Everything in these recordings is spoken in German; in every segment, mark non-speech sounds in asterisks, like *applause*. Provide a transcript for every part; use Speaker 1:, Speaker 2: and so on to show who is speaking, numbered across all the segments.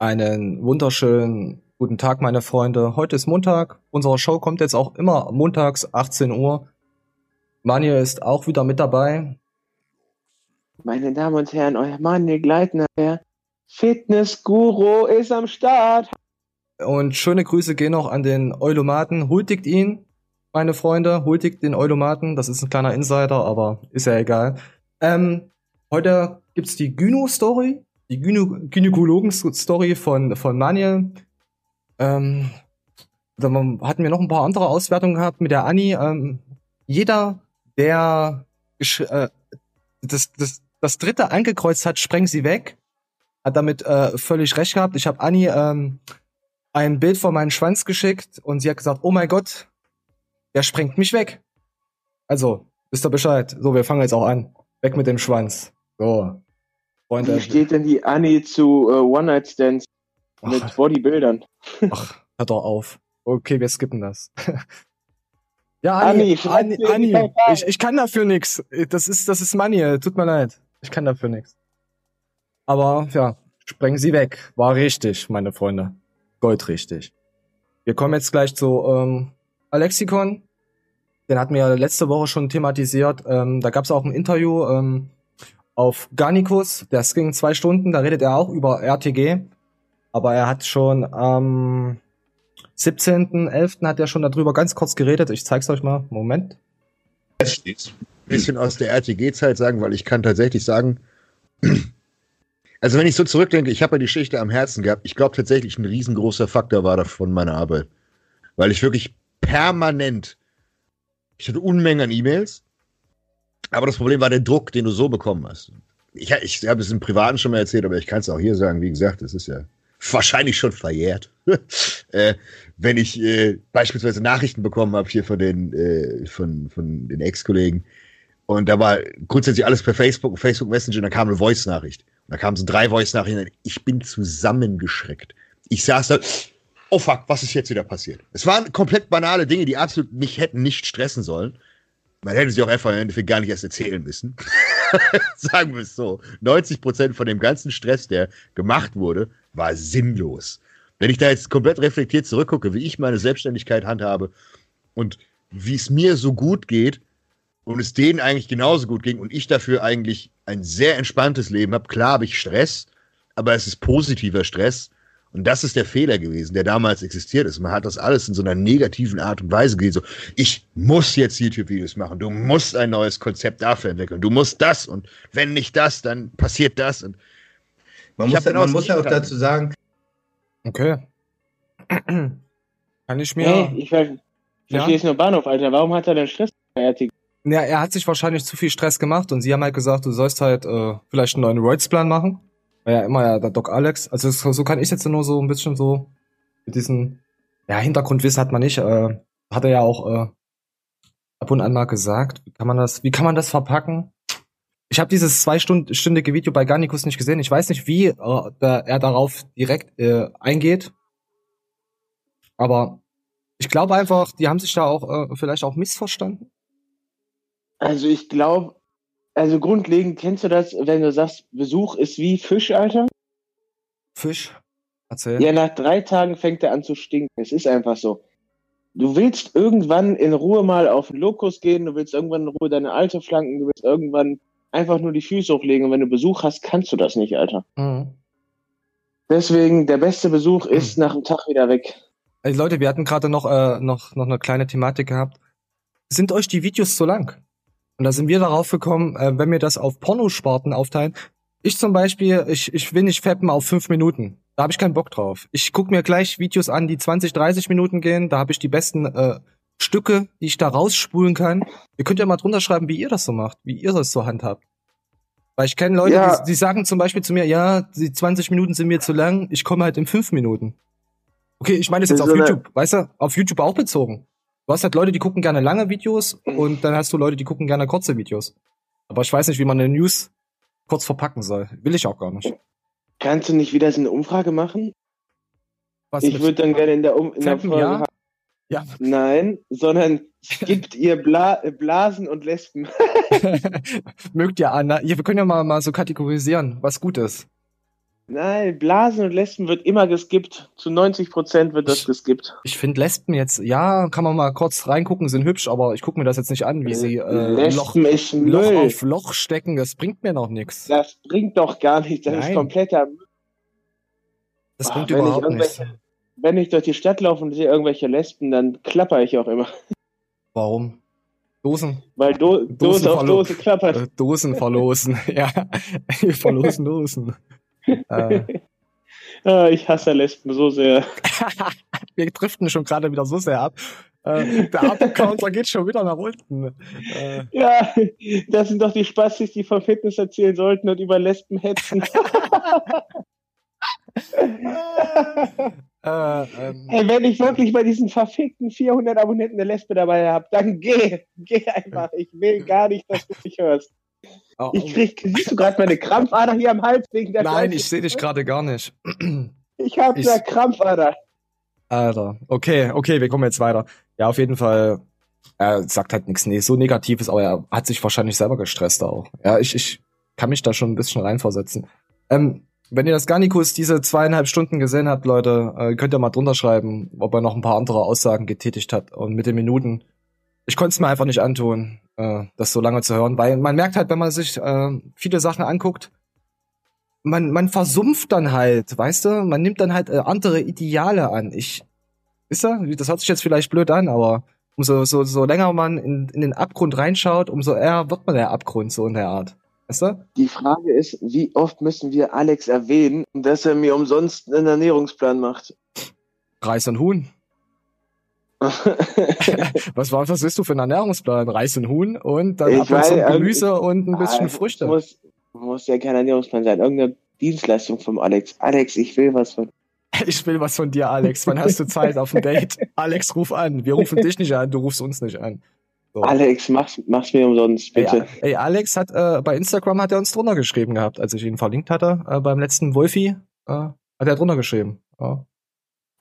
Speaker 1: Einen wunderschönen guten Tag, meine Freunde. Heute ist Montag. Unsere Show kommt jetzt auch immer montags, 18 Uhr. Manuel ist auch wieder mit dabei.
Speaker 2: Meine Damen und Herren, euer Manuel Gleitner, der Fitness-Guru ist am Start.
Speaker 1: Und schöne Grüße gehen auch an den Eulomaten. Huldigt ihn, meine Freunde. Huldigt den Eulomaten. Das ist ein kleiner Insider, aber ist ja egal. Ähm, heute gibt's die Gyno-Story die Gynä Gynäkologen-Story von, von Manuel. Ähm, dann hatten wir noch ein paar andere Auswertungen gehabt mit der Anni. Ähm, jeder, der äh, das, das, das dritte angekreuzt hat, spreng sie weg. Hat damit äh, völlig recht gehabt. Ich habe Anni ähm, ein Bild von meinem Schwanz geschickt und sie hat gesagt, oh mein Gott, der sprengt mich weg. Also, wisst ihr Bescheid. So, wir fangen jetzt auch an. Weg mit dem Schwanz. So.
Speaker 2: Freunde. Wie steht denn die Annie zu uh, One-Night-Stands mit Ach. Bodybuildern? *laughs*
Speaker 1: Ach, hör doch auf. Okay, wir skippen das. *laughs* ja, Annie, Annie, Annie, Annie ich, ich kann dafür nix. Das ist, das ist Money, tut mir leid. Ich kann dafür nix. Aber, ja, sprengen Sie weg. War richtig, meine Freunde. Goldrichtig. Wir kommen jetzt gleich zu ähm, Alexikon. Den hatten wir letzte Woche schon thematisiert. Ähm, da gab es auch ein Interview. Ähm, auf Garnicus. Das ging zwei Stunden, da redet er auch über RTG. Aber er hat schon am 17.11. hat er schon darüber ganz kurz geredet. Ich zeig's euch mal. Moment.
Speaker 3: Ein bisschen aus der RTG-Zeit sagen, weil ich kann tatsächlich sagen, *clears throat* also wenn ich so zurückdenke, ich habe ja die Geschichte am Herzen gehabt. Ich glaube tatsächlich, ein riesengroßer Faktor war davon meine Arbeit. Weil ich wirklich permanent, ich hatte Unmengen an E-Mails, aber das Problem war der Druck, den du so bekommen hast. Ich, ich habe es im Privaten schon mal erzählt, aber ich kann es auch hier sagen. Wie gesagt, es ist ja wahrscheinlich schon verjährt. *laughs* äh, wenn ich äh, beispielsweise Nachrichten bekommen habe hier von den, äh, von, von den Ex-Kollegen und da war grundsätzlich alles per Facebook, Facebook Messenger und da kam eine Voice-Nachricht. Und da kamen so drei Voice-Nachrichten. Ich bin zusammengeschreckt. Ich saß da, oh fuck, was ist jetzt wieder passiert? Es waren komplett banale Dinge, die absolut mich hätten nicht stressen sollen. Man hätte sie auch einfach im Endeffekt gar nicht erst erzählen müssen. *laughs* Sagen wir es so. 90 Prozent von dem ganzen Stress, der gemacht wurde, war sinnlos. Wenn ich da jetzt komplett reflektiert zurückgucke, wie ich meine Selbstständigkeit handhabe und wie es mir so gut geht und es denen eigentlich genauso gut ging und ich dafür eigentlich ein sehr entspanntes Leben habe, klar habe ich Stress, aber es ist positiver Stress und das ist der Fehler gewesen, der damals existiert ist. Man hat das alles in so einer negativen Art und Weise gesehen. So, ich muss jetzt YouTube-Videos machen. Du musst ein neues Konzept dafür entwickeln. Du musst das. Und wenn nicht das, dann passiert das. Und
Speaker 4: man muss, man muss ja auch dazu sagen.
Speaker 1: Okay. *clears throat* Kann ich mir.
Speaker 2: Hey, ich ver ja? verstehe es nur Bahnhof, Alter. Warum hat er denn Stress?
Speaker 1: Ja, er hat sich wahrscheinlich zu viel Stress gemacht und sie haben halt gesagt, du sollst halt äh, vielleicht einen neuen Roids-Plan machen war ja immer ja der Doc Alex. Also so, kann ich jetzt nur so ein bisschen so mit diesen, ja, Hintergrundwissen hat man nicht, äh, hat er ja auch äh, ab und an mal gesagt. Wie kann man das, wie kann man das verpacken? Ich habe dieses zweistündige Video bei Garnicus nicht gesehen. Ich weiß nicht, wie äh, er darauf direkt äh, eingeht. Aber ich glaube einfach, die haben sich da auch äh, vielleicht auch missverstanden.
Speaker 2: Also ich glaube, also grundlegend kennst du das, wenn du sagst, Besuch ist wie Fisch, Alter?
Speaker 1: Fisch? Erzähl.
Speaker 2: Ja, nach drei Tagen fängt er an zu stinken. Es ist einfach so. Du willst irgendwann in Ruhe mal auf den Lokus gehen, du willst irgendwann in Ruhe deine Alte flanken, du willst irgendwann einfach nur die Füße hochlegen und wenn du Besuch hast, kannst du das nicht, Alter. Mhm. Deswegen, der beste Besuch ist mhm. nach dem Tag wieder weg.
Speaker 1: Ey, Leute, wir hatten gerade noch, äh, noch, noch eine kleine Thematik gehabt. Sind euch die Videos zu lang? Und da sind wir darauf gekommen, äh, wenn wir das auf Pornosparten aufteilen. Ich zum Beispiel, ich, ich will nicht fappen auf fünf Minuten. Da habe ich keinen Bock drauf. Ich gucke mir gleich Videos an, die 20, 30 Minuten gehen. Da habe ich die besten äh, Stücke, die ich da rausspulen kann. Ihr könnt ja mal drunter schreiben, wie ihr das so macht, wie ihr das so handhabt. Weil ich kenne Leute, ja. die, die sagen zum Beispiel zu mir, ja, die 20 Minuten sind mir zu lang, ich komme halt in fünf Minuten. Okay, ich meine das jetzt auf YouTube, weißt du, auf YouTube auch bezogen. Du hast halt Leute, die gucken gerne lange Videos und dann hast du Leute, die gucken gerne kurze Videos. Aber ich weiß nicht, wie man eine News kurz verpacken soll. Will ich auch gar nicht.
Speaker 2: Kannst du nicht wieder so eine Umfrage machen? Was ich würde dann gerne in der, um in der Folge ja? ja. Nein, sondern *laughs* gibt ihr Bla Blasen und
Speaker 1: Lesben. *laughs* Mögt ihr Anna? Ja, wir können ja mal, mal so kategorisieren, was gut ist.
Speaker 2: Nein, Blasen und Lesben wird immer geskippt. Zu 90 Prozent wird das geskippt.
Speaker 1: Ich finde Lesben jetzt, ja, kann man mal kurz reingucken, sind hübsch, aber ich gucke mir das jetzt nicht an, wie sie äh, Loch,
Speaker 2: Lesben ist
Speaker 1: Loch auf Loch stecken. Das bringt mir noch nichts.
Speaker 2: Das bringt doch gar nichts. Das
Speaker 1: Nein.
Speaker 2: ist kompletter Müll.
Speaker 1: Das
Speaker 2: Ach,
Speaker 1: bringt
Speaker 2: wenn ich
Speaker 1: überhaupt nichts.
Speaker 2: Wenn ich durch die Stadt laufe und sehe irgendwelche Lesben, dann klapper ich auch immer.
Speaker 1: Warum? Dosen,
Speaker 2: Weil Do
Speaker 1: Dosen
Speaker 2: Dose auf Dose klappert.
Speaker 1: äh, Dosen verlosen. *laughs* ja, wir verlosen Dosen. Äh,
Speaker 2: Ah, ich hasse Lesben so sehr. *laughs*
Speaker 1: wir driften schon gerade wieder so sehr ab. Äh, der Abo-Counter geht schon wieder nach unten. Äh,
Speaker 2: Ja, das sind doch die Spastis, die vom Fitness erzählen sollten und über Lesben hetzen. *laughs*
Speaker 1: äh, ähm,
Speaker 2: wenn ich wirklich bei diesen verfickten 400 Abonnenten eine Lesbe dabei habe, dann geh, geh einfach. Ich will gar nicht, dass du mich hörst.
Speaker 1: Oh,
Speaker 2: Ich krieg, siehst du gerade meine Krampfader hier am Hals wegen der
Speaker 1: Nein, ich sehe dich gerade gar nicht. *clears throat*
Speaker 2: Ich hab
Speaker 1: ich-
Speaker 2: eine Krampfader.
Speaker 1: Alter, okay, okay, wir kommen jetzt weiter. Ja, auf jeden Fall, er sagt halt nichts nee, so Negatives, aber er hat sich wahrscheinlich selber gestresst auch. Ja, ich, ich kann mich da schon ein bisschen reinversetzen. Ähm, wenn ihr das Garnikus diese zweieinhalb Stunden gesehen habt, Leute, äh, könnt ihr mal drunter schreiben, ob er noch ein paar andere Aussagen getätigt hat. Und mit den Minuten, ich konnte es mir einfach nicht antun, äh, das so lange zu hören, weil man merkt halt, wenn man sich äh, viele Sachen anguckt, man, man versumpft dann halt, weißt du? Man nimmt dann halt äh, andere Ideale an. Ich, wisst ihr, das hört sich jetzt vielleicht blöd an, aber umso so, so länger man in, in den Abgrund reinschaut, umso eher wird man der Abgrund so in der Art. Weißt du?
Speaker 2: Die Frage ist, wie oft müssen wir Alex erwähnen, dass er mir umsonst einen Ernährungsplan macht?
Speaker 1: Reis und Huhn. *laughs* Was war, was willst du für einen Ernährungsplan? Reis und Huhn und dann
Speaker 2: Ich
Speaker 1: ab und zu
Speaker 2: weiß,
Speaker 1: Gemüse und ein bisschen
Speaker 2: Ah,
Speaker 1: Früchte.
Speaker 2: Muss, muss ja kein Ernährungsplan sein. Irgendeine Dienstleistung vom Alex. Alex, ich will was von.
Speaker 1: Ich will was von dir, Alex. Wann hast du Zeit auf ein Date? *laughs* Alex, ruf an. Wir rufen dich nicht an, du rufst uns nicht an. So.
Speaker 2: Alex, mach's, mach's mir umsonst, bitte.
Speaker 1: Ey, ey, Alex hat äh, bei Instagram hat er uns drunter geschrieben gehabt, als ich ihn verlinkt hatte. Äh, beim letzten Wolfi äh, hat er drunter geschrieben. Ja.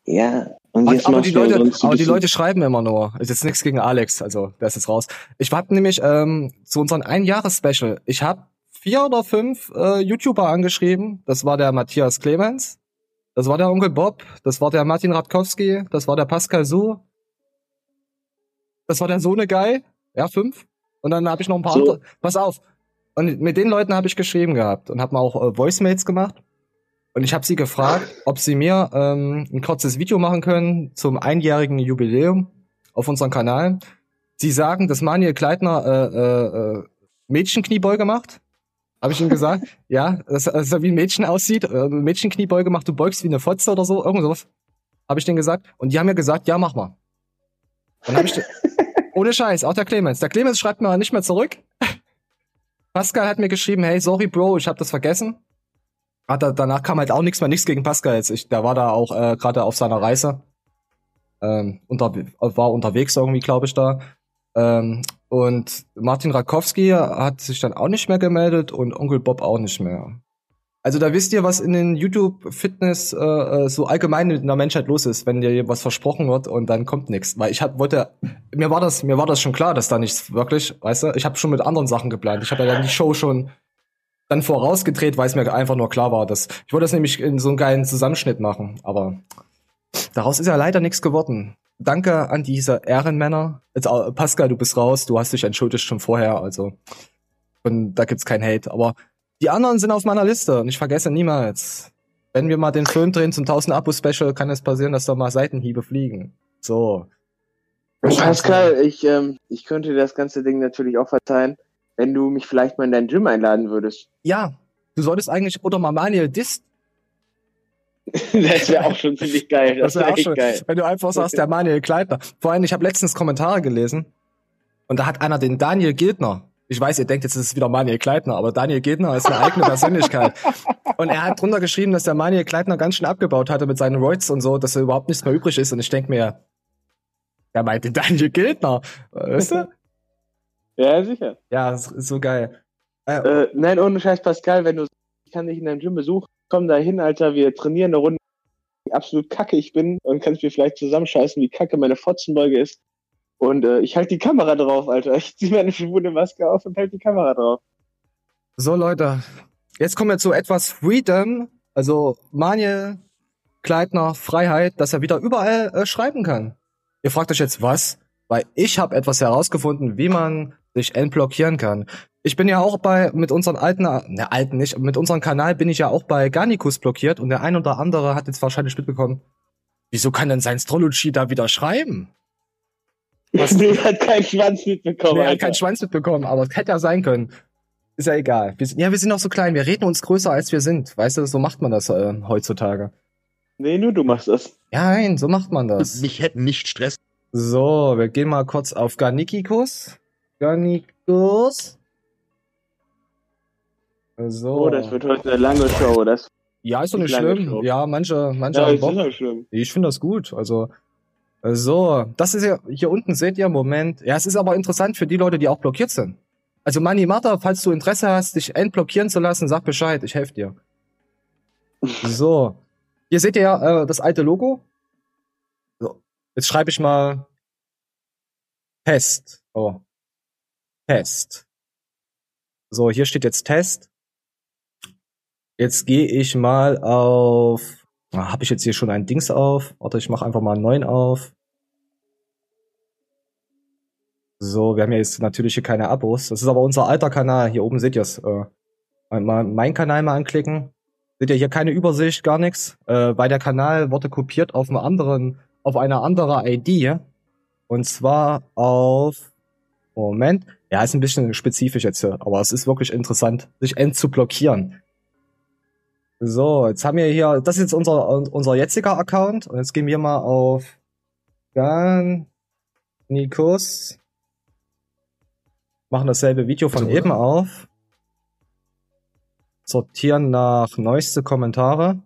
Speaker 2: Ja. Und jetzt
Speaker 1: Aber die Leute,
Speaker 2: ein
Speaker 1: aber die Leute schreiben immer nur. Ist jetzt nichts gegen Alex, also der ist jetzt raus. Ich hab nämlich ähm, zu unserem Ein-Jahres-Special. Ich habe vier oder fünf äh, YouTuber angeschrieben. Das war der Matthias Clemens, das war der Onkel Bob, das war der Martin Radkowski, das war der Pascal Su, das war der Sohne Guy. Ja, fünf. Und dann habe ich noch ein paar
Speaker 2: So.
Speaker 1: andere. Pass auf. Und mit den Leuten habe ich geschrieben gehabt und habe mal auch äh, Voicemails gemacht. Und ich habe sie gefragt, ob sie mir ähm, ein kurzes Video machen können zum einjährigen Jubiläum auf unserem Kanal. Sie sagen, dass Manuel Kleitner äh, äh, äh, Mädchenkniebeuge macht. Habe ich ihm gesagt. *laughs* ja, dass, dass er wie ein Mädchen aussieht. Äh, Mädchenkniebeuge macht, du beugst wie eine Fotze oder so, irgend sowas. Habe ich denen gesagt. Und die haben mir gesagt, ja, mach mal. Dann habe ich *laughs* ohne Scheiß, auch der Clemens. Der Clemens schreibt mir nicht mehr zurück. *laughs* Pascal hat mir geschrieben, hey, sorry, Bro, ich habe das vergessen. Hat er, danach kam halt auch nichts mehr, nichts gegen Pascal jetzt. Ich, der war da auch äh, gerade auf seiner Reise. Ähm, unter, war unterwegs irgendwie, glaube ich, da. Ähm, und Martin Rakowski hat sich dann auch nicht mehr gemeldet und Onkel Bob auch nicht mehr. Also da wisst ihr, was in den YouTube-Fitness äh, äh, so allgemein in der Menschheit los ist, wenn dir was versprochen wird und dann kommt nichts. Weil ich hab, wollte, mir war das, mir war das schon klar, dass da nichts wirklich, weißt du, ich habe schon mit anderen Sachen geplant. Ich habe ja dann die Show schon dann vorausgedreht, weil es mir einfach nur klar war, dass ich wollte das nämlich in so einen geilen Zusammenschnitt machen, aber daraus ist ja leider nichts geworden. Danke an diese Ehrenmänner. Jetzt, Pascal, du bist raus, du hast dich entschuldigt schon vorher, also und da gibt's kein Hate, aber die anderen sind auf meiner Liste und ich vergesse niemals. Wenn wir mal den Film drehen zum 1000 Abo Special, kann es passieren, dass da mal Seitenhiebe fliegen. So.
Speaker 2: Pascal, ich, ähm, ich könnte dir das ganze Ding natürlich auch verzeihen, wenn du mich vielleicht mal in dein Gym einladen würdest.
Speaker 1: Ja, du solltest eigentlich oder mal Manuel Dist *laughs*
Speaker 2: das wäre auch schon ziemlich geil. Das,
Speaker 1: Das wäre
Speaker 2: wäre
Speaker 1: auch schon,
Speaker 2: geil.
Speaker 1: wenn du einfach sagst, der Manuel Kleitner. Vor allem, ich habe letztens Kommentare gelesen und da hat einer den Daniel Gildner. Ich weiß, ihr denkt, jetzt ist es wieder Manuel Kleitner, aber Daniel Gildner ist eine eigene Persönlichkeit. *laughs* Und er hat drunter geschrieben, dass der Manuel Kleitner ganz schön abgebaut hatte mit seinen Roids und so, dass er überhaupt nichts mehr übrig ist. Und ich denk mir, der meint den Daniel Gildner. Weißt du?
Speaker 2: Ja, sicher.
Speaker 1: Ja, das ist so geil. Äh,
Speaker 2: Äh, nein, ohne Scheiß, Pascal, wenn du ich kann dich in deinem Gym besuchen, komm da hin, Alter, wir trainieren eine Runde, wie absolut kacke ich bin und kannst mir vielleicht zusammenscheißen, wie kacke meine Fotzenbeuge ist. Und äh, ich halte die Kamera drauf, Alter. Ich ziehe meine schwule Maske auf und halte die Kamera drauf.
Speaker 1: So, Leute. Jetzt kommen wir zu etwas Freedom. Also Manuel Kleidner Freiheit, dass er wieder überall äh, schreiben kann. Ihr fragt euch jetzt was? Weil ich habe etwas herausgefunden, wie man sich entblockieren kann. Ich bin ja auch bei mit unseren alten, ne alten nicht, mit unserem Kanal bin ich ja auch bei Garnicus blockiert und der ein oder andere hat jetzt wahrscheinlich mitbekommen, wieso kann denn sein Astrology da wieder schreiben?
Speaker 2: Was? Nee, hat keinen Schwanz mitbekommen.
Speaker 1: Nee, hat keinen Schwanz mitbekommen, aber es hätte ja sein können. Ist ja egal. Wir sind, ja, wir sind noch so klein. Wir reden uns größer, als wir sind. Weißt du, so macht man das äh, heutzutage.
Speaker 2: Nee, nur du machst das.
Speaker 1: Ja, nein, so macht man das.
Speaker 3: Mich hätten nicht Stress.
Speaker 1: So, wir gehen mal kurz auf Garnikikus. Garnikus.
Speaker 2: So. Oh, das wird heute eine lange Show. Das
Speaker 1: ja, ist doch nicht schlimm. Show. Ja, manche, manche ja, haben Bock. Ist schlimm. Ich finde das gut. Also, so, das ist ja, hier unten seht ihr, Moment. Ja, es ist aber interessant für die Leute, die auch blockiert sind. Also Mani Martha, falls du Interesse hast, dich entblockieren zu lassen, sag Bescheid, ich helfe dir. *laughs* So. Hier seht ihr ja äh, das alte Logo. So. Jetzt schreibe ich mal Test. Oh. Test. So, hier steht jetzt Test. Jetzt gehe ich mal auf. Habe ich jetzt hier schon ein Dings auf? Warte, ich mache einfach mal einen neuen auf. So, wir haben ja jetzt natürlich hier keine Abos. Das ist aber unser alter Kanal. Hier oben seht ihr es. Äh, mal meinen Kanal mal anklicken. Seht ihr hier keine Übersicht, gar nichts. Äh, weil der Kanal wurde kopiert auf einem anderen, auf einer anderen ID. Und zwar auf Moment. Ja, ist ein bisschen spezifisch jetzt hier, aber es ist wirklich interessant, sich end zu blockieren. So, jetzt haben wir hier, das ist jetzt unser, unser jetziger Account. Und jetzt gehen wir mal auf Gan Nikos machen dasselbe Video von so, eben auf, sortieren nach neueste Kommentare.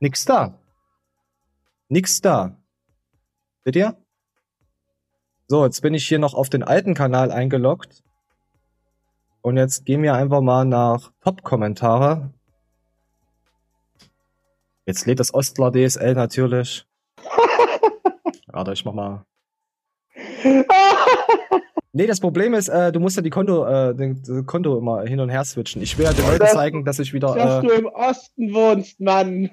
Speaker 1: Nix da. Nix da. Seht ihr? So, jetzt bin ich hier noch auf den alten Kanal eingeloggt. Und jetzt gehen wir einfach mal nach Top-Kommentare. Jetzt lädt das Ostler DSL natürlich. *laughs* Warte, ich mach mal. Nee, das Problem ist, äh, du musst ja die Konto, äh, den, Konto immer hin und her switchen. Ich will ja den Leuten zeigen, dass ich wieder.
Speaker 2: Dass äh, du im Osten wohnst, Mann.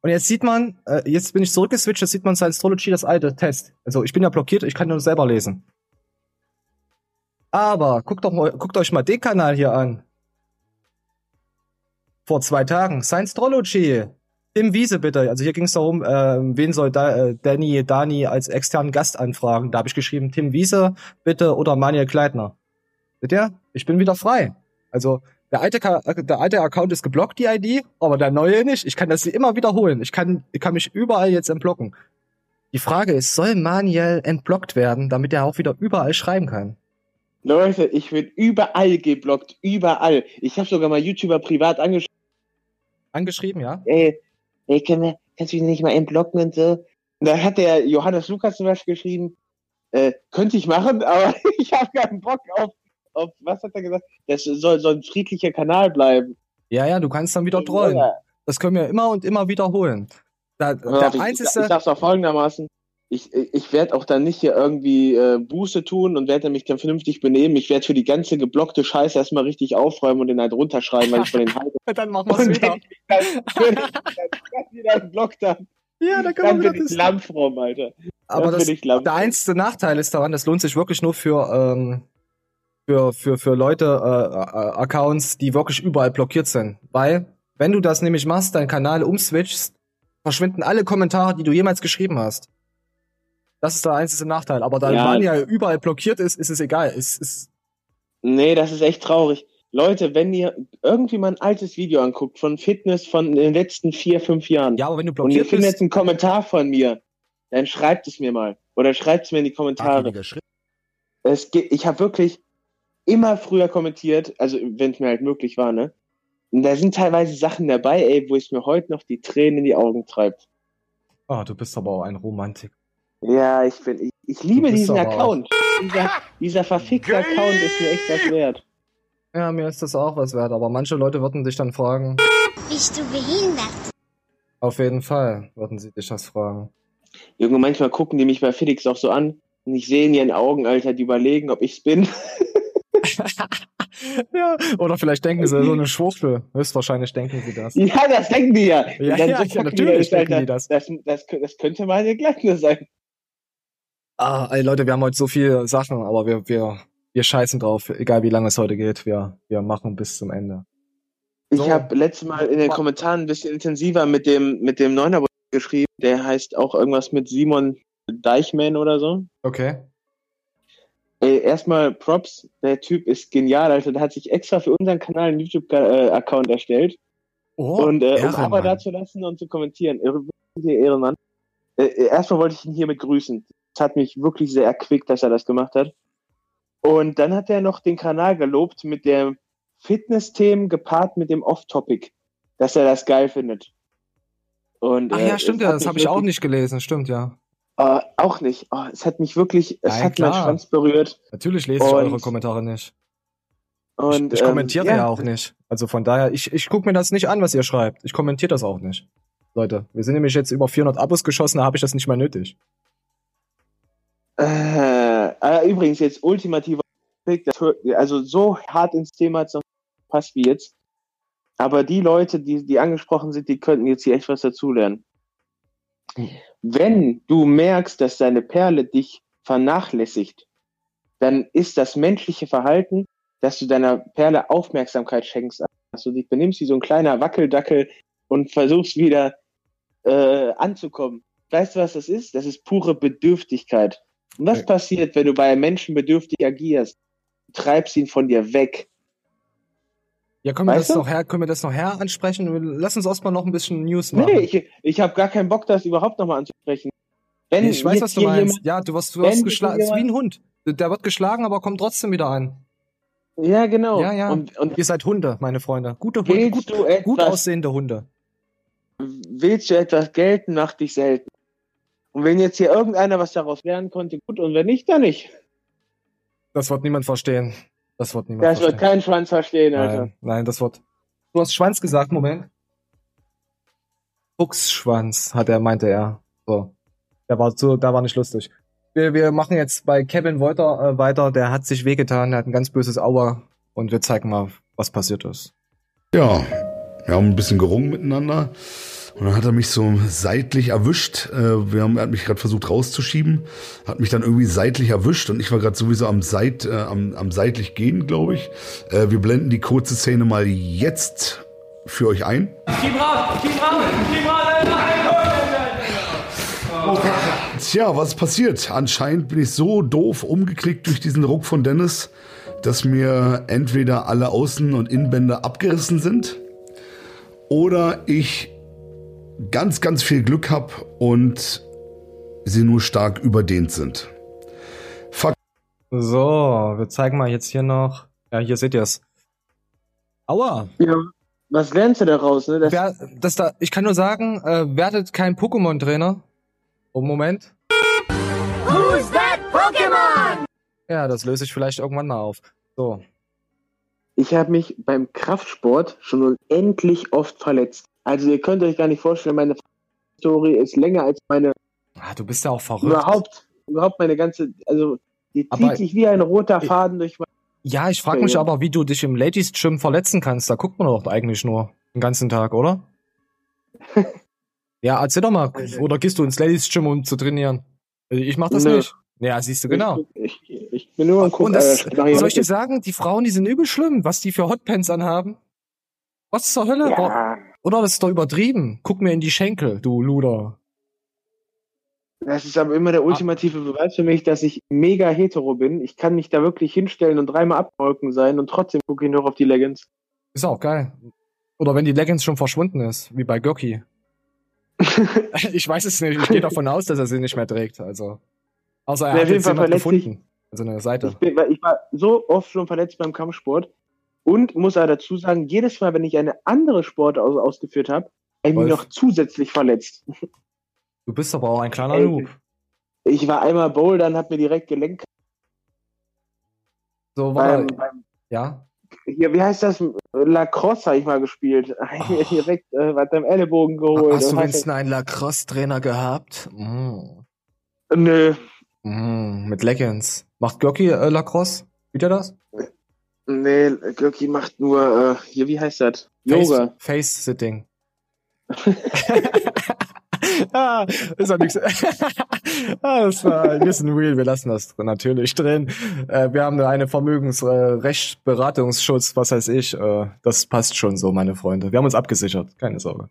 Speaker 1: Und jetzt sieht man, äh, jetzt bin ich zurückgeswitcht, jetzt sieht man sein Astrology, das alte Test. Also ich bin ja blockiert, ich kann nur selber lesen. Aber guckt doch mal, guckt euch mal den Kanal hier an. Vor zwei Tagen, Science Astrology. Tim Wiese bitte. Also hier ging es darum, äh, wen soll da, äh, Danny, Dani als externen Gast anfragen. Da habe ich geschrieben, Tim Wiese bitte oder Manuel Kleitner. Seht ihr? Ich bin wieder frei. Also der alte, der alte Account ist geblockt, die ID, aber der neue nicht. Ich kann das immer wiederholen. Ich kann, ich kann mich überall jetzt entblocken. Die Frage ist, soll Manuel entblockt werden, damit er auch wieder überall schreiben kann?
Speaker 2: Leute, ich bin überall geblockt, überall. Ich habe sogar mal YouTuber privat angeschrieben.
Speaker 1: Angeschrieben, ja?
Speaker 2: Ey, ey, kann, kannst du mich nicht mal entblocken und so? Und da hat der Johannes Lukas zum Beispiel geschrieben, äh, könnte ich machen, *laughs* aber ich habe keinen Bock auf, auf, was hat er gesagt? Das soll, soll ein friedlicher Kanal bleiben.
Speaker 1: Ja, ja, du kannst dann wieder trollen. Ja. Das können wir immer und immer wiederholen. Da,
Speaker 2: der ich, einzige... ich, ich sag's auch folgendermaßen, ich, ich werde auch dann nicht hier irgendwie äh, Buße tun und werde mich dann vernünftig benehmen. Ich werde für die ganze geblockte Scheiße erstmal richtig aufräumen und den halt runterschreiben, weil ich von den *laughs* halte.
Speaker 1: dann machen wir es wieder. Dann,
Speaker 2: wenn ich dann wieder geblockt habe. Ja, da kann dann bin ich lampfrom, Alter.
Speaker 1: Aber das, der einzige Nachteil ist daran, das lohnt sich wirklich nur für, ähm, für, für, für Leute, äh, äh, Accounts, die wirklich überall blockiert sind. Weil, wenn du das nämlich machst, deinen Kanal umswitchst, verschwinden alle Kommentare, die du jemals geschrieben hast. Das ist der einzige Nachteil. Aber da ja. man ja überall blockiert ist, ist es egal. Es ist
Speaker 2: nee, das ist echt traurig. Leute, wenn ihr irgendwie mal ein altes Video anguckt von Fitness von den letzten vier, fünf Jahren.
Speaker 1: Ja, aber wenn du
Speaker 2: blockiert und ihr findet bist, einen Kommentar von mir, dann schreibt es mir mal. Oder schreibt es mir in die Kommentare. Es geht, ich habe wirklich immer früher kommentiert, also wenn es mir halt möglich war, ne? Und da sind teilweise Sachen dabei, ey, wo es mir heute noch die Tränen in die Augen treibt.
Speaker 1: Ah, oh, du bist aber auch ein Romantik.
Speaker 2: Ja, ich bin, ich, ich liebe diesen Account. Dieser, dieser verfickte Geil. Account ist mir echt was wert.
Speaker 1: Ja, mir ist das auch was wert, aber manche Leute würden dich dann fragen. Bist du behindert? Auf jeden Fall würden sie dich das fragen.
Speaker 2: Junge, manchmal gucken die mich bei Felix auch so an und ich sehe in ihren Augen, Alter, die überlegen, ob ich's bin. *laughs* *laughs*
Speaker 1: ja, oder vielleicht denken sie so eine Schwuchtel. Höchstwahrscheinlich denken sie das.
Speaker 2: Ja, das denken die ja.
Speaker 1: Ja, ja, ja natürlich denken die das.
Speaker 2: Das, das. das könnte mal eine Gleichnis sein.
Speaker 1: Ah, ey Leute, wir haben heute so viele Sachen, aber wir, wir, wir scheißen drauf, egal wie lange es heute geht. Wir, wir machen bis zum Ende.
Speaker 2: So. Ich habe letztes Mal in den Kommentaren ein bisschen intensiver mit dem, mit dem Neuner geschrieben. Der heißt auch irgendwas mit Simon Deichmann oder so.
Speaker 1: Okay.
Speaker 2: Ey, erstmal Props, der Typ ist genial, Alter. Der hat sich extra für unseren Kanal einen YouTube-Account erstellt. Oh, und äh, um aber da zu lassen und zu kommentieren. Ehrenmann. Äh, äh, erstmal wollte ich ihn hiermit grüßen. Es hat mich wirklich sehr erquickt, dass er das gemacht hat. Und dann hat er noch den Kanal gelobt mit dem Fitness-Themen gepaart mit dem Off-Topic, dass er das geil findet.
Speaker 1: Und, Ach ja, äh, stimmt ja, das habe ich auch nicht gelesen, stimmt ja.
Speaker 2: Uh, auch nicht. Oh, es hat mich wirklich, es Nein, hat klar. meinen Schwanz berührt.
Speaker 1: Natürlich lese ich und, eure Kommentare nicht. Und, ich, ich kommentiere ähm, ja. ja. auch nicht. Also von daher, ich, ich gucke mir das nicht an, was ihr schreibt. Ich kommentiere das auch nicht. Leute, wir sind nämlich jetzt über 400 Abos geschossen, da habe ich das nicht mehr nötig.
Speaker 2: Äh, äh, übrigens, jetzt ultimativer also so hart ins Thema hat es noch passt wie jetzt. Aber die Leute, die, die angesprochen sind, die könnten jetzt hier echt was dazulernen. Wenn du merkst, dass deine Perle dich vernachlässigt, dann ist das menschliche Verhalten, dass du deiner Perle Aufmerksamkeit schenkst, dass du dich benimmst wie so ein kleiner Wackeldackel und versuchst wieder äh, anzukommen. Weißt du, was das ist? Das ist pure Bedürftigkeit. Und was okay. passiert, wenn du bei einem Menschen bedürftig agierst? Du treibst ihn von dir weg.
Speaker 1: Ja, können wir, das noch her, können wir das noch her ansprechen? Lass uns erstmal noch ein bisschen News machen.
Speaker 2: Nee, ich, ich habe gar keinen Bock, das überhaupt nochmal anzusprechen.
Speaker 1: Wenn nee, ich weiß, was du meinst. Jemand, ja, du wirst, du wirst geschlagen. ist wie ein Hund. Der wird geschlagen, aber kommt trotzdem wieder ein.
Speaker 2: Ja, genau.
Speaker 1: Ja, ja. Und, und Ihr seid Hunde, meine Freunde. Gute Hunde, gut, etwas, gut aussehende Hunde.
Speaker 2: Willst du etwas gelten, mach dich selten. Und wenn jetzt hier irgendeiner was daraus lernen konnte, gut, und wenn nicht, dann nicht.
Speaker 1: Das wird niemand verstehen. Das wird niemand
Speaker 2: Das verstehen. wird kein Schwanz verstehen, Alter.
Speaker 1: Nein, nein, das wird. Du hast Schwanz gesagt, Moment. Fuchsschwanz, hat er, meinte er. So. Der war so, da war nicht lustig. Wir, wir machen jetzt bei Kevin Wolter äh, weiter. Der hat sich wehgetan, der hat ein ganz böses Auer. Und wir zeigen mal, was passiert ist.
Speaker 5: Ja, wir haben ein bisschen gerungen miteinander. Und dann hat er mich so seitlich erwischt. Äh, wir haben, er hat mich gerade versucht rauszuschieben, hat mich dann irgendwie seitlich erwischt und ich war gerade sowieso am, Seit, äh, am, am seitlich gehen, glaube ich. Äh, wir blenden die kurze Szene mal jetzt für euch ein. Raus, raus, raus, Tja, was ist passiert? Anscheinend bin ich so doof umgeklickt durch diesen Ruck von Dennis, dass mir entweder alle Außen- und Innenbänder abgerissen sind oder ich ganz, ganz viel Glück habe und sie nur stark überdehnt sind.
Speaker 1: Fuck. So, wir zeigen mal jetzt hier noch. Ja, hier seht ihr es. Aua.
Speaker 2: Ja, was lernst du daraus? Ne?
Speaker 1: Das, Wer, das da, ich kann nur sagen, äh, werdet kein Pokémon-Trainer. Oh, Moment. Who's that Pokémon? Ja, das löse ich vielleicht irgendwann mal auf. So.
Speaker 2: Ich habe mich beim Kraftsport schon unendlich oft verletzt. Also ihr könnt euch gar nicht vorstellen, meine Story ist länger als meine.
Speaker 1: Ah, du bist ja auch verrückt.
Speaker 2: Überhaupt, überhaupt meine ganze, also die zieht aber sich wie ein roter Faden durch meine.
Speaker 1: Ja, ich frage mich aber, wie du dich im Ladies Gym verletzen kannst. Da guckt man doch eigentlich nur den ganzen Tag, oder? *laughs* ja, erzähl doch mal. Oder gehst du ins Ladies Gym, um zu trainieren? Ich mach das Nö. nicht. Ja, siehst du genau.
Speaker 2: Ich, ich, ich bin nur ein
Speaker 1: Guck, Und das, äh, soll ich dir sagen, die Frauen, die sind übel schlimm, was die für Hotpants anhaben. Was zur Hölle? Ja. Oder das ist doch übertrieben. Guck mir in die Schenkel, du Luder.
Speaker 2: Das ist aber immer der ultimative Beweis für mich, dass ich mega hetero bin. Ich kann mich da wirklich hinstellen und dreimal abmolken sein und trotzdem gucke ich nur auf die Leggings.
Speaker 1: Ist auch geil. Oder wenn die Leggings schon verschwunden ist, wie bei Göcki. *laughs* ich weiß es nicht. Ich gehe davon aus, dass er sie nicht mehr trägt. Also. Außer er ja, hat jetzt jemand gefunden. Also eine Seite.
Speaker 2: Ich, bin, ich war so oft schon verletzt beim Kampfsport. Und muss er dazu sagen, jedes Mal, wenn ich eine andere Sport aus ausgeführt habe, habe ich mich noch zusätzlich verletzt.
Speaker 1: Du bist aber auch ein kleiner Noob.
Speaker 2: Ich war einmal bouldern, hab mir direkt gelenkt.
Speaker 1: So war beim, beim, Ja?
Speaker 2: Hier, wie heißt das? Lacrosse habe ich mal gespielt. *laughs* Oh. direkt äh, was am Ellenbogen geholt.
Speaker 1: Hast du wenigstens einen Lacrosse-Trainer gehabt?
Speaker 2: Mm. Nö.
Speaker 1: Mm, mit Leggings. Macht Glocki äh, Lacrosse? Spielt er das?
Speaker 2: Nee, Göcki macht nur, äh, hier, wie heißt das? Yoga.
Speaker 1: Face-Sitting. *laughs* *laughs* ah, ist doch nichts. *laughs* ah, das war ein bisschen real. Wir lassen das natürlich drin. Äh, wir haben eine Vermögensrechtsberatungsschutz, was heißt ich. Äh, das passt schon so, meine Freunde. Wir haben uns abgesichert, keine Sorge.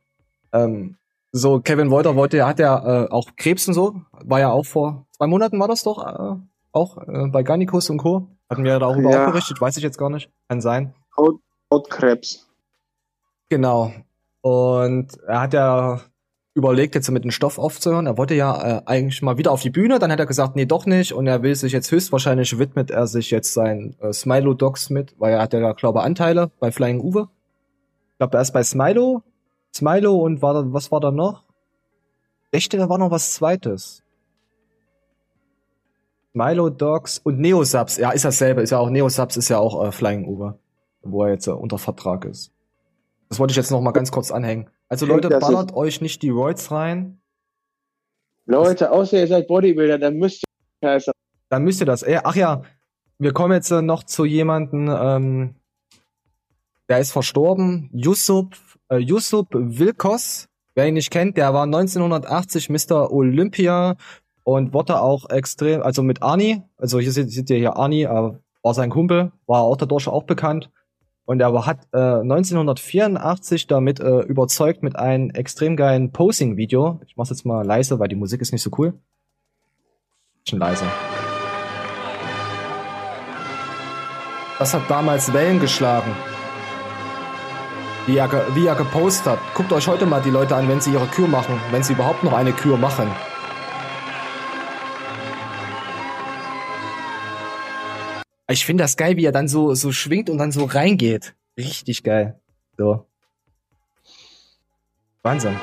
Speaker 1: Ähm, so, Kevin Wolter wollte, hat ja äh, auch Krebs und so. War ja auch vor zwei Monaten war das doch. Auch äh, bei Garnicus und Co. Hatten wir darüber ja. auch berichtet, weiß ich jetzt gar nicht. Kann sein.
Speaker 2: Haut, Hautkrebs.
Speaker 1: Genau. Und er hat ja überlegt, jetzt mit dem Stoff aufzuhören. Er wollte ja äh, eigentlich mal wieder auf die Bühne, dann hat er gesagt, nee, doch nicht. Und er will sich jetzt höchstwahrscheinlich widmet er sich jetzt seinen äh, Smilo Dogs mit, weil er hat ja, glaube Anteile bei Flying Uwe. Ich glaube, er ist bei Smilo. Smilo und war da, was war da noch? Ich dachte, da war noch was zweites. Milo Dogs und Neosubs. Ja, ist dasselbe. Ist ja auch Neosubs ist ja auch äh, Flying Uwe, wo er jetzt äh, unter Vertrag ist. Das wollte ich jetzt noch mal ganz kurz anhängen. Also Leute, ballert euch nicht die Roids rein.
Speaker 2: Leute, außer ihr seid Bodybuilder, dann müsst ihr
Speaker 1: Dann müsst ihr das. Ach ja, wir kommen jetzt äh, noch zu jemanden, ähm, der ist verstorben. Yusuf, äh, Yusuf Wilkos. Wer ihn nicht kennt, der war 1980 Mr. Olympia und wurde auch extrem, also mit Arnie, also hier seht, seht ihr hier Arnie, äh, war sein Kumpel, war auch dadurch auch bekannt. Und er hat äh, 1984 damit äh, überzeugt mit einem extrem geilen Posing-Video. Ich mach's jetzt mal leise, weil die Musik ist nicht so cool. Schon leise. Das hat damals Wellen geschlagen. Wie er, wie er gepostet hat. Guckt euch heute mal die Leute an, wenn sie ihre Kür machen. Wenn sie überhaupt noch eine Kür machen. Ich finde das geil, wie er dann so, so schwingt und dann so reingeht. Richtig geil. So. Wahnsinn.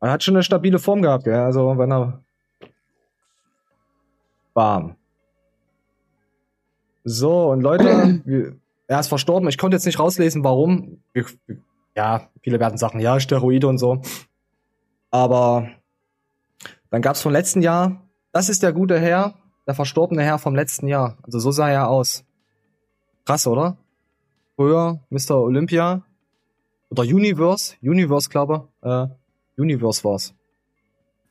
Speaker 1: Er hat schon eine stabile Form gehabt, ja. Also, wenn er. Bam. So, und Leute, *clears throat* er ist verstorben. Ich konnte jetzt nicht rauslesen, warum. Ja, viele werden sagen, ja, Steroide und so. Aber dann gab's vom letzten Jahr, das ist der gute Herr, der verstorbene Herr vom letzten Jahr. Also so sah er aus. Krass, oder? Früher Mr. Olympia oder Universe, Universe glaube äh, Universe war's.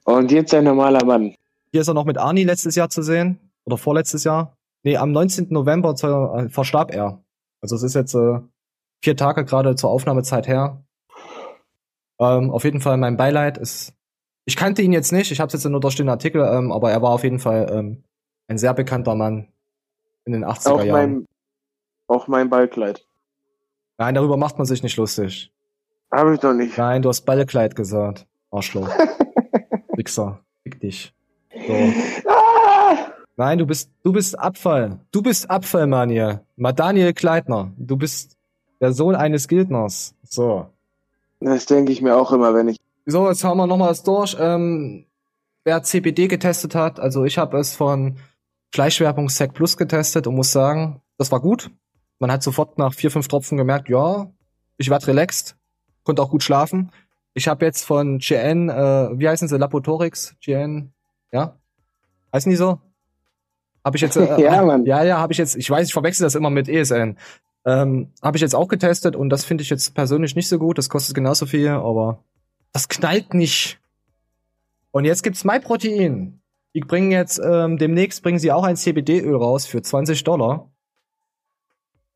Speaker 2: Und jetzt ein normaler Mann.
Speaker 1: Hier ist er noch mit Arnie letztes Jahr zu sehen oder vorletztes Jahr. Nee, am 19. November äh, verstarb er. Also es ist jetzt äh, vier Tage gerade zur Aufnahmezeit her. Ähm, auf jeden Fall mein Beileid ist. Ich kannte ihn jetzt nicht, ich habe jetzt nur durch den Artikel, ähm, aber er war auf jeden Fall ähm, ein sehr bekannter Mann in den 80er auch Jahren.
Speaker 2: Mein, auch mein Ballkleid.
Speaker 1: Nein, darüber macht man sich nicht lustig.
Speaker 2: Habe ich doch nicht.
Speaker 1: Nein, du hast Ballkleid gesagt. Arschloch. *laughs* Wichser. Fick dich. So. Ah! Nein, du bist, du bist Abfall. Du bist Abfall. Mal Daniel Kleitner. Du bist der Sohn eines Gildners. So.
Speaker 2: Das denke ich mir auch immer, wenn ich.
Speaker 1: So, jetzt haben wir nochmal das durch. Ähm, wer CBD getestet hat, also ich habe es von Fleischwerbung Sec Plus getestet und muss sagen, das war gut. Man hat sofort nach vier, fünf Tropfen gemerkt, ja, ich war relaxed, konnte auch gut schlafen. Ich habe jetzt von GN, äh, wie heißen sie, Lapotorix, GN, ja? Heißen die so? Habe ich jetzt, äh, *laughs* ja, Mann. ja, ja, habe ich jetzt, ich weiß, ich verwechsel das immer mit ESN. Ähm, habe ich jetzt auch getestet und das finde ich jetzt persönlich nicht so gut. Das kostet genauso viel, aber das knallt nicht. Und jetzt gibt's MyProtein. Die bringen jetzt, ähm, demnächst bringen sie auch ein CBD-Öl raus für 20 Dollar.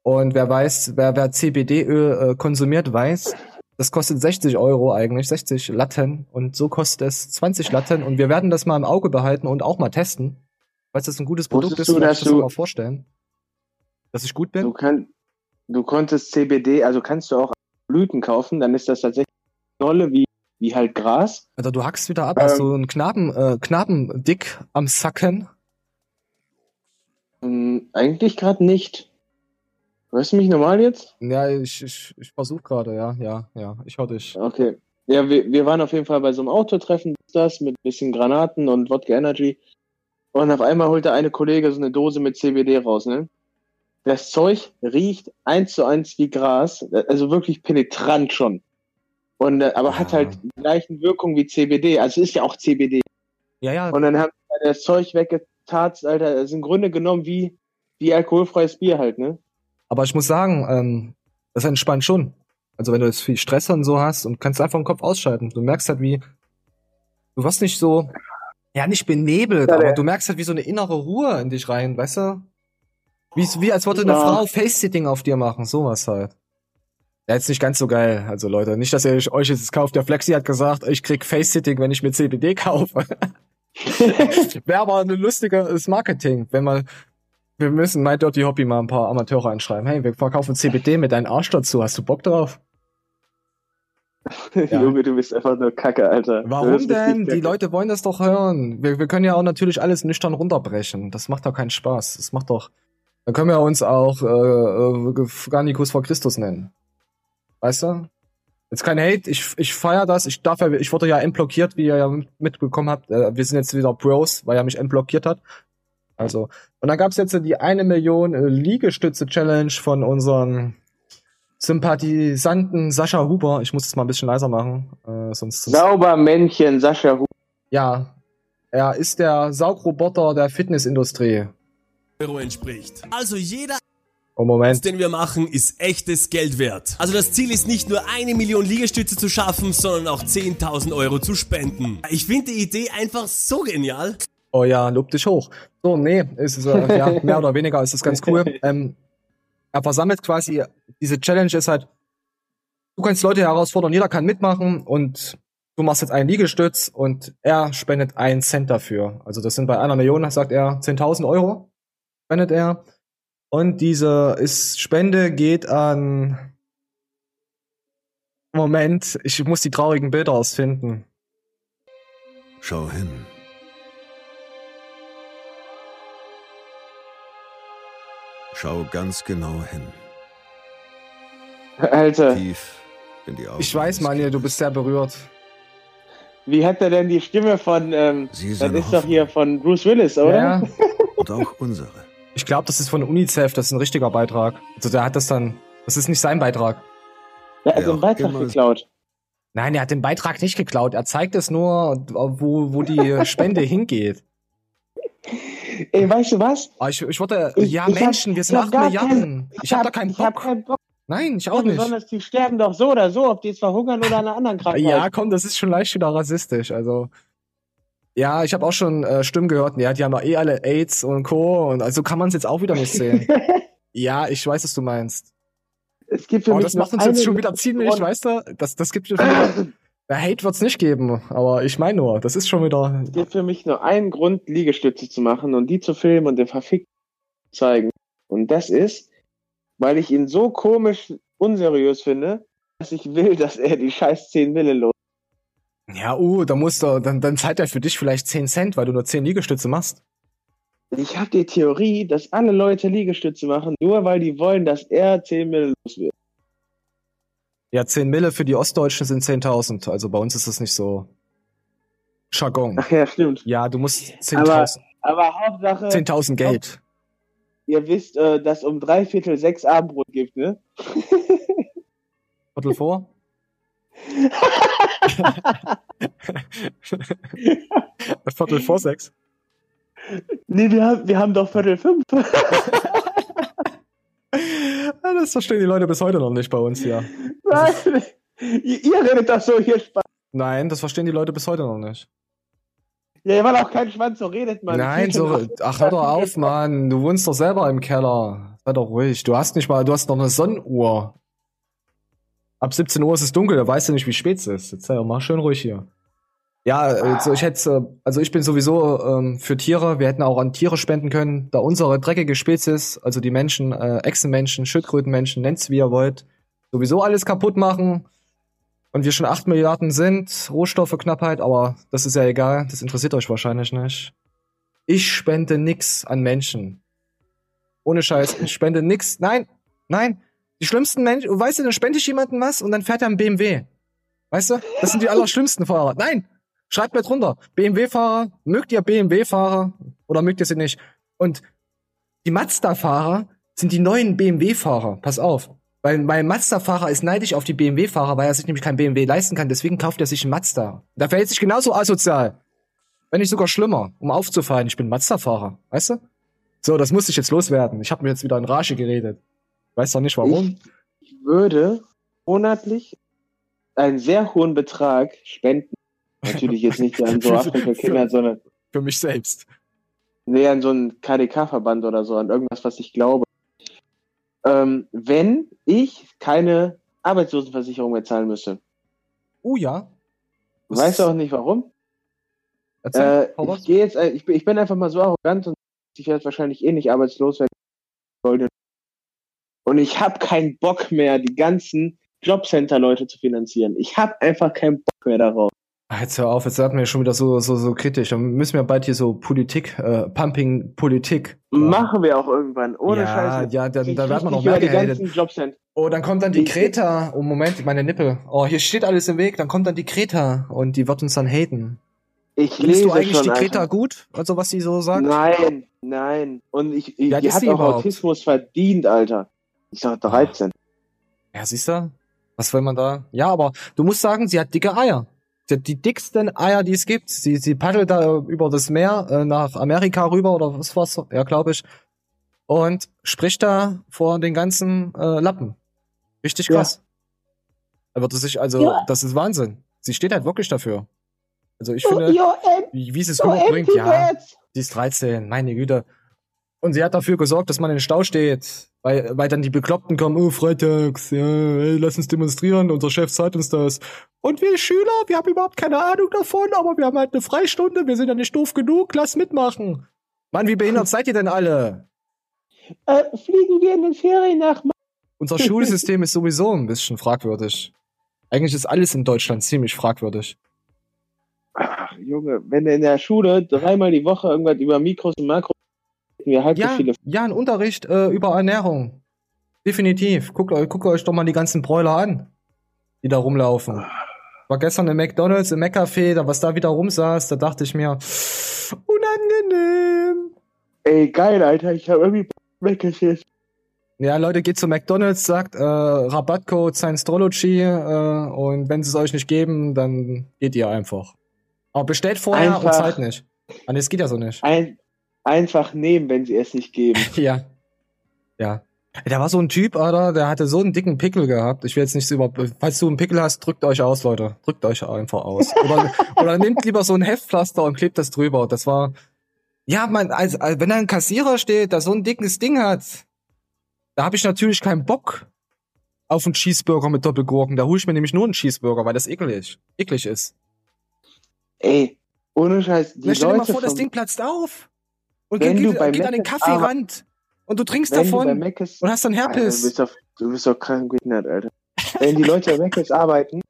Speaker 1: Und wer weiß, wer, wer CBD-Öl äh, konsumiert, weiß, das kostet 60 Euro eigentlich, 60 Latten. Und so kostet es 20 Latten. Und wir werden das mal im Auge behalten und auch mal testen. Weil das ein gutes Produkt Wusstest ist, du, dass ich das mal vorstellen. Dass ich gut bin.
Speaker 2: Du, kann, du konntest CBD, also kannst du auch Blüten kaufen, dann ist das tatsächlich Knolle wie wie halt Gras.
Speaker 1: Alter, du hackst wieder ab. Ähm, Hast du einen Knaben, äh, Knabendick am Sacken?
Speaker 2: Ähm, eigentlich gerade nicht. Hörst du mich normal jetzt?
Speaker 1: Ja, ich, ich, ich versuche gerade, ja, ja, ja. Ich höre dich.
Speaker 2: Okay. Ja, wir, wir waren auf jeden Fall bei so einem Autotreffen, das mit bisschen Granaten und Wodka Energy. Und auf einmal holte eine Kollege so eine Dose mit CBD raus, ne? Das Zeug riecht eins zu eins wie Gras, also wirklich penetrant schon. Und, äh, aber ja. hat halt die gleichen Wirkungen wie CBD. Also ist ja auch CBD.
Speaker 1: Ja, ja.
Speaker 2: Und dann haben sie das Zeug weggetatzt, Alter. Das ist im Grunde genommen wie, wie alkoholfreies Bier halt, ne?
Speaker 1: Aber ich muss sagen, ähm, das entspannt schon. Also wenn du jetzt viel Stress und so hast und kannst einfach den Kopf ausschalten. Du merkst halt wie, du wirst nicht so, ja nicht benebelt, ja, aber du merkst halt wie so eine innere Ruhe in dich rein, weißt du? Wie, wie als würde eine ja. Frau Face-Sitting auf dir machen, sowas halt. Ja, jetzt nicht ganz so geil. Also Leute, nicht, dass ihr euch jetzt kauft. Der Flexi hat gesagt, ich krieg Face-Sitting, wenn ich mir CBD kaufe. *laughs* Wäre aber ein lustiges Marketing, wenn man wir müssen My Dirty Hobby mal ein paar Amateure anschreiben. Hey, wir verkaufen CBD mit deinem Arsch dazu. Hast du Bock drauf? *laughs*
Speaker 2: Ja. Junge, du bist einfach nur Kacke, Alter.
Speaker 1: Warum denn? Die Leute wollen das doch hören. Wir, wir können ja auch natürlich alles nüchtern runterbrechen. Das macht doch keinen Spaß. Das macht doch. Dann können wir uns auch äh, äh, Garnicus vor Christus nennen. Weißt du? Jetzt kein Hate, ich, ich feier das. Ich darf ja, ich wurde ja entblockiert, wie ihr ja mitbekommen habt. Äh, wir sind jetzt wieder Bros, weil er mich entblockiert hat. Also, und dann gab's jetzt die eine Million äh, Liegestütze-Challenge von unseren Sympathisanten Sascha Huber. Ich muss das mal ein bisschen leiser machen. Äh, sonst, sonst
Speaker 2: Sauber Männchen Sascha Huber.
Speaker 1: Ja, er ist der Saugroboter der Fitnessindustrie.
Speaker 6: Euro entspricht. Also jeder
Speaker 1: Oh, Moment.
Speaker 6: den wir machen, ist echtes Geld wert. Also das Ziel ist nicht nur eine Million Liegestütze zu schaffen, sondern auch 10.000 Euro zu spenden. Ich finde die Idee einfach so genial.
Speaker 1: Oh ja, lob dich hoch. So, nee, ist äh, ja, mehr oder weniger ist das ganz cool. Ähm, er versammelt quasi, diese Challenge ist halt, du kannst Leute herausfordern, jeder kann mitmachen und du machst jetzt einen Liegestütz und er spendet einen Cent dafür. Also das sind bei einer Million, sagt er, 10.000 Euro spendet er. Und diese ist, Spende geht an, Moment, ich muss die traurigen Bilder ausfinden.
Speaker 7: Schau hin. Schau ganz genau hin.
Speaker 2: Alter.
Speaker 7: Tief in die Augen.
Speaker 1: Ich weiß, Manja, du bist sehr berührt.
Speaker 2: Wie hat er denn die Stimme von, ähm, das ist doch hier von Bruce Willis, oder? Ja. *laughs*
Speaker 7: Und auch unsere.
Speaker 1: Ich glaube, das ist von UNICEF, das ist ein richtiger Beitrag. Also der hat das dann, das ist nicht sein Beitrag.
Speaker 2: Er hat den Beitrag geklaut.
Speaker 1: Nein, er hat den Beitrag nicht geklaut. Er zeigt es nur, wo, wo die *laughs* Spende hingeht.
Speaker 2: Ey, weißt du was?
Speaker 1: Ah, ich, ich wollte, ich, ja, ich Menschen, hab, wir sind 8 Milliarden. Kein, ich, hab, hab da keinen Bock. Ich hab keinen Bock. Nein, ich auch ja, nicht.
Speaker 2: Besonders die sterben doch so oder so, ob die jetzt verhungern oder an einer anderen *laughs* Krankheit.
Speaker 1: Ja, komm, das ist schon leicht wieder rassistisch. Also, ja, ich habe auch schon äh, Stimmen gehört, ja, die haben ja eh alle AIDS und Co. Und also kann man es jetzt auch wieder nicht sehen. *laughs* ja, ich weiß, was du meinst.
Speaker 2: Es gibt für oh, mich
Speaker 1: das macht uns jetzt schon wieder ziemlich, weißt du? Das, das gibt schon. *laughs* Ja, Hate wird's nicht geben, aber ich meine nur, das ist schon wieder.
Speaker 2: Es gibt für mich nur einen Grund, Liegestütze zu machen und die zu filmen und den verfickt zeigen. Und das ist, weil ich ihn so komisch unseriös finde, dass ich will, dass er die scheiß 10 Mille los.
Speaker 1: Ja, uh, da musst du, dann, dann zahlt er für dich vielleicht 10 Cent, weil du nur 10 Liegestütze machst.
Speaker 2: Ich habe die Theorie, dass alle Leute Liegestütze machen, nur weil die wollen, dass er 10 Mille los wird.
Speaker 1: Ja, 10 Mille für die Ostdeutschen sind 10.000. Also bei uns ist das nicht so Jargon.
Speaker 2: Ach ja, stimmt.
Speaker 1: Ja, du musst 10.000.
Speaker 2: Aber, aber Hauptsache.
Speaker 1: 10.000 Geld.
Speaker 2: Ihr wisst, äh, dass um drei Viertel sechs Abendbrot gibt, ne?
Speaker 1: Viertel vor? *laughs* Viertel vor sechs?
Speaker 2: Nee, wir haben, wir haben doch Viertel fünf.
Speaker 1: das verstehen die Leute bis heute noch nicht bei uns hier.
Speaker 2: Nein, ihr redet doch so hier Spaß.
Speaker 1: Nein, das verstehen die Leute bis heute noch nicht.
Speaker 2: Ja, weil auch kein Schwanz so redet, man.
Speaker 1: Nein, so, ach, hör doch auf, Mann. Du wohnst doch selber im Keller. Sei doch ruhig. Du hast nicht mal, du hast noch eine Sonnenuhr. Ab 17 Uhr ist es dunkel, da weißt du nicht, wie spät es ist. Jetzt sei doch mal schön ruhig hier. Ja, also ich hätte, also ich bin sowieso ähm, für Tiere. Wir hätten auch an Tiere spenden können, da unsere dreckige Spezies, also die Menschen, äh, Echsenmenschen, Schildkrötenmenschen, nennt's wie ihr wollt, sowieso alles kaputt machen. Und wir schon acht Milliarden sind, Rohstoffeknappheit, aber das ist ja egal, das interessiert euch wahrscheinlich nicht. Ich spende nix an Menschen. Ohne Scheiß, ich spende nix. Nein, nein. Die schlimmsten Menschen, weißt du, dann spende ich jemandem was und dann fährt er ein BMW. Weißt du? Das sind die allerschlimmsten Fahrer. Nein, Schreibt mir drunter. BMW-Fahrer, mögt ihr BMW-Fahrer oder mögt ihr sie nicht? Und die Mazda-Fahrer sind die neuen BMW-Fahrer. Pass auf. Weil mein Mazda-Fahrer ist neidisch auf die BMW-Fahrer, weil er sich nämlich kein BMW leisten kann. Deswegen kauft er sich einen Mazda. Da verhält sich genauso asozial. Wenn nicht sogar schlimmer, um aufzufallen. Ich bin Mazda-Fahrer. Weißt du? So, das musste ich jetzt loswerden. Ich habe mir jetzt wieder in Rage geredet. Weiß doch nicht warum.
Speaker 2: Ich würde monatlich einen sehr hohen Betrag spenden. Natürlich jetzt nicht an so *laughs*
Speaker 1: Für-
Speaker 2: Afrika-Kinder, sondern
Speaker 1: Für mich selbst.
Speaker 2: nee, an so einen KDK-Verband oder so, an irgendwas, was ich glaube. Ähm, wenn ich keine Arbeitslosenversicherung mehr zahlen müsste.
Speaker 1: Oh ja. Das
Speaker 2: Weißt du auch nicht warum?
Speaker 1: Erzähl,
Speaker 2: Äh, ich jetzt, äh, ich bin, einfach mal so arrogant und ich werde wahrscheinlich eh nicht arbeitslos, wenn ich wollte. Und ich habe keinen Bock mehr, die ganzen Jobcenter-Leute zu finanzieren. Ich habe einfach keinen Bock mehr darauf.
Speaker 1: Jetzt hör auf, jetzt werden wir schon wieder so, so, so kritisch. Dann müssen wir bald hier so Politik, äh, Pumping Politik.
Speaker 2: Machen wir auch irgendwann, ohne
Speaker 1: ja,
Speaker 2: Scheiße.
Speaker 1: Ja, dann, dann werden wir noch mehr gehatet. Oh, dann kommt dann die Kreta. Oh, Moment, meine Nippel. Oh, hier steht alles im Weg. Dann kommt dann die Kreta und die wird uns dann haten.
Speaker 2: Ich
Speaker 1: Findest
Speaker 2: lese
Speaker 1: du eigentlich
Speaker 2: schon,
Speaker 1: die Kreta
Speaker 2: Alter.
Speaker 1: gut? Also, was sie so sagt?
Speaker 2: Nein, nein. Und ich, ich
Speaker 1: alt
Speaker 2: die hat auch
Speaker 1: überhaupt?
Speaker 2: Autismus verdient, Alter. Ich sag 13.
Speaker 1: Ja, siehst du? Was will man da? Ja, aber du musst sagen, sie hat dicke Eier. Sie hat die dicksten Eier, die es gibt. Sie, sie paddelt da über das Meer äh, nach Amerika rüber oder was war's? Ja, glaube ich. Und spricht da vor den ganzen äh, Lappen. Richtig
Speaker 2: Ja.
Speaker 1: krass. Da wird es sich, also,
Speaker 2: Ja.
Speaker 1: das ist Wahnsinn. Sie steht halt wirklich dafür. Also ich
Speaker 2: Oh,
Speaker 1: finde, wie, wie sie es
Speaker 2: so
Speaker 1: rüberbringt, ja. Sie ist 13, meine Güte. Und sie hat dafür gesorgt, dass man in den Stau steht. Weil, weil dann die Bekloppten kommen, oh, freitags, ja, ey, lass uns demonstrieren, unser Chef sagt uns das. Und wir Schüler, wir haben überhaupt keine Ahnung davon, aber wir haben halt eine Freistunde, wir sind ja nicht doof genug, lass mitmachen. Mann, wie behindert *laughs* seid ihr denn alle?
Speaker 2: Äh, fliegen wir in den Ferien nach
Speaker 1: Unser Schulsystem ist sowieso ein bisschen fragwürdig. Eigentlich ist alles in Deutschland ziemlich fragwürdig.
Speaker 2: Ach, Junge, wenn du in der Schule dreimal die Woche irgendwas über Mikros und Makros wir halb so
Speaker 1: Ja,
Speaker 2: viele
Speaker 1: ja, ein Unterricht äh, über Ernährung. Definitiv. Guckt, eu- guckt euch doch mal die ganzen Bräuler an, die da rumlaufen. War gestern im McDonalds, im McCafé, da was da wieder rumsaß, da dachte ich mir, unangenehm.
Speaker 2: Ey, geil, Alter, ich habe irgendwie weggeschickt.
Speaker 1: Ja, Leute, geht zu McDonalds, sagt äh, Rabattcode Scientology äh, und wenn sie es euch nicht geben, dann geht ihr einfach. Aber bestellt vorher und
Speaker 2: Einfach.
Speaker 1: zahlt nicht. Nee, es geht ja so nicht.
Speaker 2: Ein, einfach nehmen, wenn sie es nicht geben. *laughs*
Speaker 1: Ja. Ja. Da war so ein Typ, Alter, der hatte so einen dicken Pickel gehabt. Ich will jetzt nicht so über. Falls du einen Pickel hast, drückt euch aus, Leute. Drückt euch einfach aus. Oder, *laughs* oder nehmt lieber so ein Heftpflaster und klebt das drüber. Das war. Ja, man, also, also wenn da ein Kassierer steht, der so ein dickes Ding hat, da habe ich natürlich keinen Bock auf einen Cheeseburger mit Doppelgurken. Da hole ich mir nämlich nur einen Cheeseburger, weil das eklig, eklig ist.
Speaker 2: Ey, ohne Scheiß, die
Speaker 1: Ja, stell dir mal vor, das Ding platzt auf. Und
Speaker 2: Wenn
Speaker 1: geht,
Speaker 2: du bei
Speaker 1: geht an den
Speaker 2: Mc's
Speaker 1: Kaffeerand. Und du trinkst
Speaker 2: du
Speaker 1: davon
Speaker 2: Mc's,
Speaker 1: und hast dann
Speaker 2: Alter, du
Speaker 1: Herpes.
Speaker 2: doch, du bist doch krank behindert, Alter. Wenn die Leute bei Mc's arbeiten,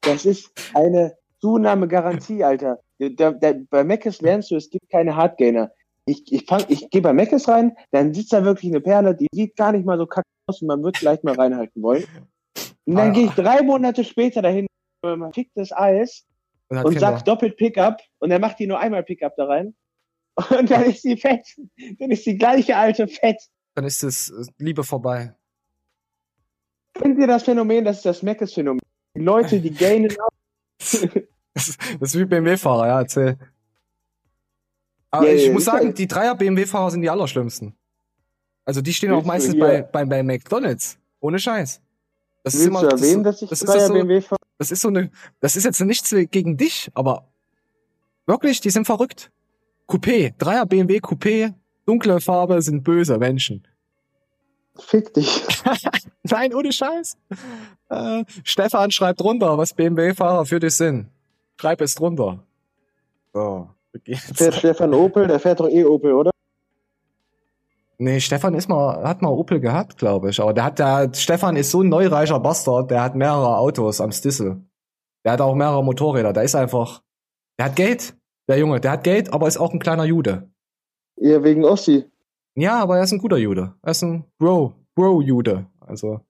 Speaker 2: das ist eine Zunahmegarantie, Alter. Da, da, bei Mc's lernst du, es gibt keine Hardgainer. Ich, ich, fang, ich gehe bei Mc's rein, dann sitzt da wirklich eine Perle, die sieht gar nicht mal so kacke aus und man wird vielleicht mal reinhalten wollen. Und dann
Speaker 1: Ah.
Speaker 2: gehe ich drei Monate später dahin, man fickt das Eis und
Speaker 1: Kinder.
Speaker 2: sagt doppelt Pickup und er macht die nur einmal Pickup da rein. Und dann ist sie fett. Dann ist die gleiche alte fett.
Speaker 1: dann ist es äh, Liebe vorbei.
Speaker 2: Kennt ihr das Phänomen? Das ist das Meckes-Phänomen. Die Leute, die gainen *laughs* auf.
Speaker 1: Das ist, das ist wie BMW-Fahrer, ja, erzähl. Aber
Speaker 2: Ja,
Speaker 1: ich
Speaker 2: ja,
Speaker 1: muss sagen,
Speaker 2: halt-
Speaker 1: die Dreier-BMW-Fahrer sind die allerschlimmsten. Also die stehen auch
Speaker 2: Willst
Speaker 1: meistens bei, bei, bei McDonalds. Ohne Scheiß. Das ist immer, das,
Speaker 2: erwähnen, dass ich
Speaker 1: das ist
Speaker 2: Dreier
Speaker 1: das so, das ist so eine, das ist jetzt nichts gegen dich, aber wirklich, die sind verrückt. Coupé, Dreier BMW Coupé, dunkle Farbe sind böse Menschen.
Speaker 2: Fick dich. *laughs*
Speaker 1: Nein, ohne Scheiß. Äh, Stefan schreibt drunter, was BMW-Fahrer für dich sind. Schreib es drunter. So, geht's.
Speaker 2: Fährt Stefan Opel, der fährt doch eh Opel, oder?
Speaker 1: Nee, Stefan ist mal, hat mal Opel gehabt, glaube ich. Aber der hat, der, Stefan ist so ein neureicher Bastard, der hat mehrere Autos am Stissel. Der hat auch mehrere Motorräder. Der ist einfach, der hat Geld. Der Junge, der hat Geld, aber ist auch ein kleiner Jude.
Speaker 2: Ja, wegen Ossi.
Speaker 1: Ja, aber er ist ein guter Jude. Er ist ein Bro, Bro-Jude. Also.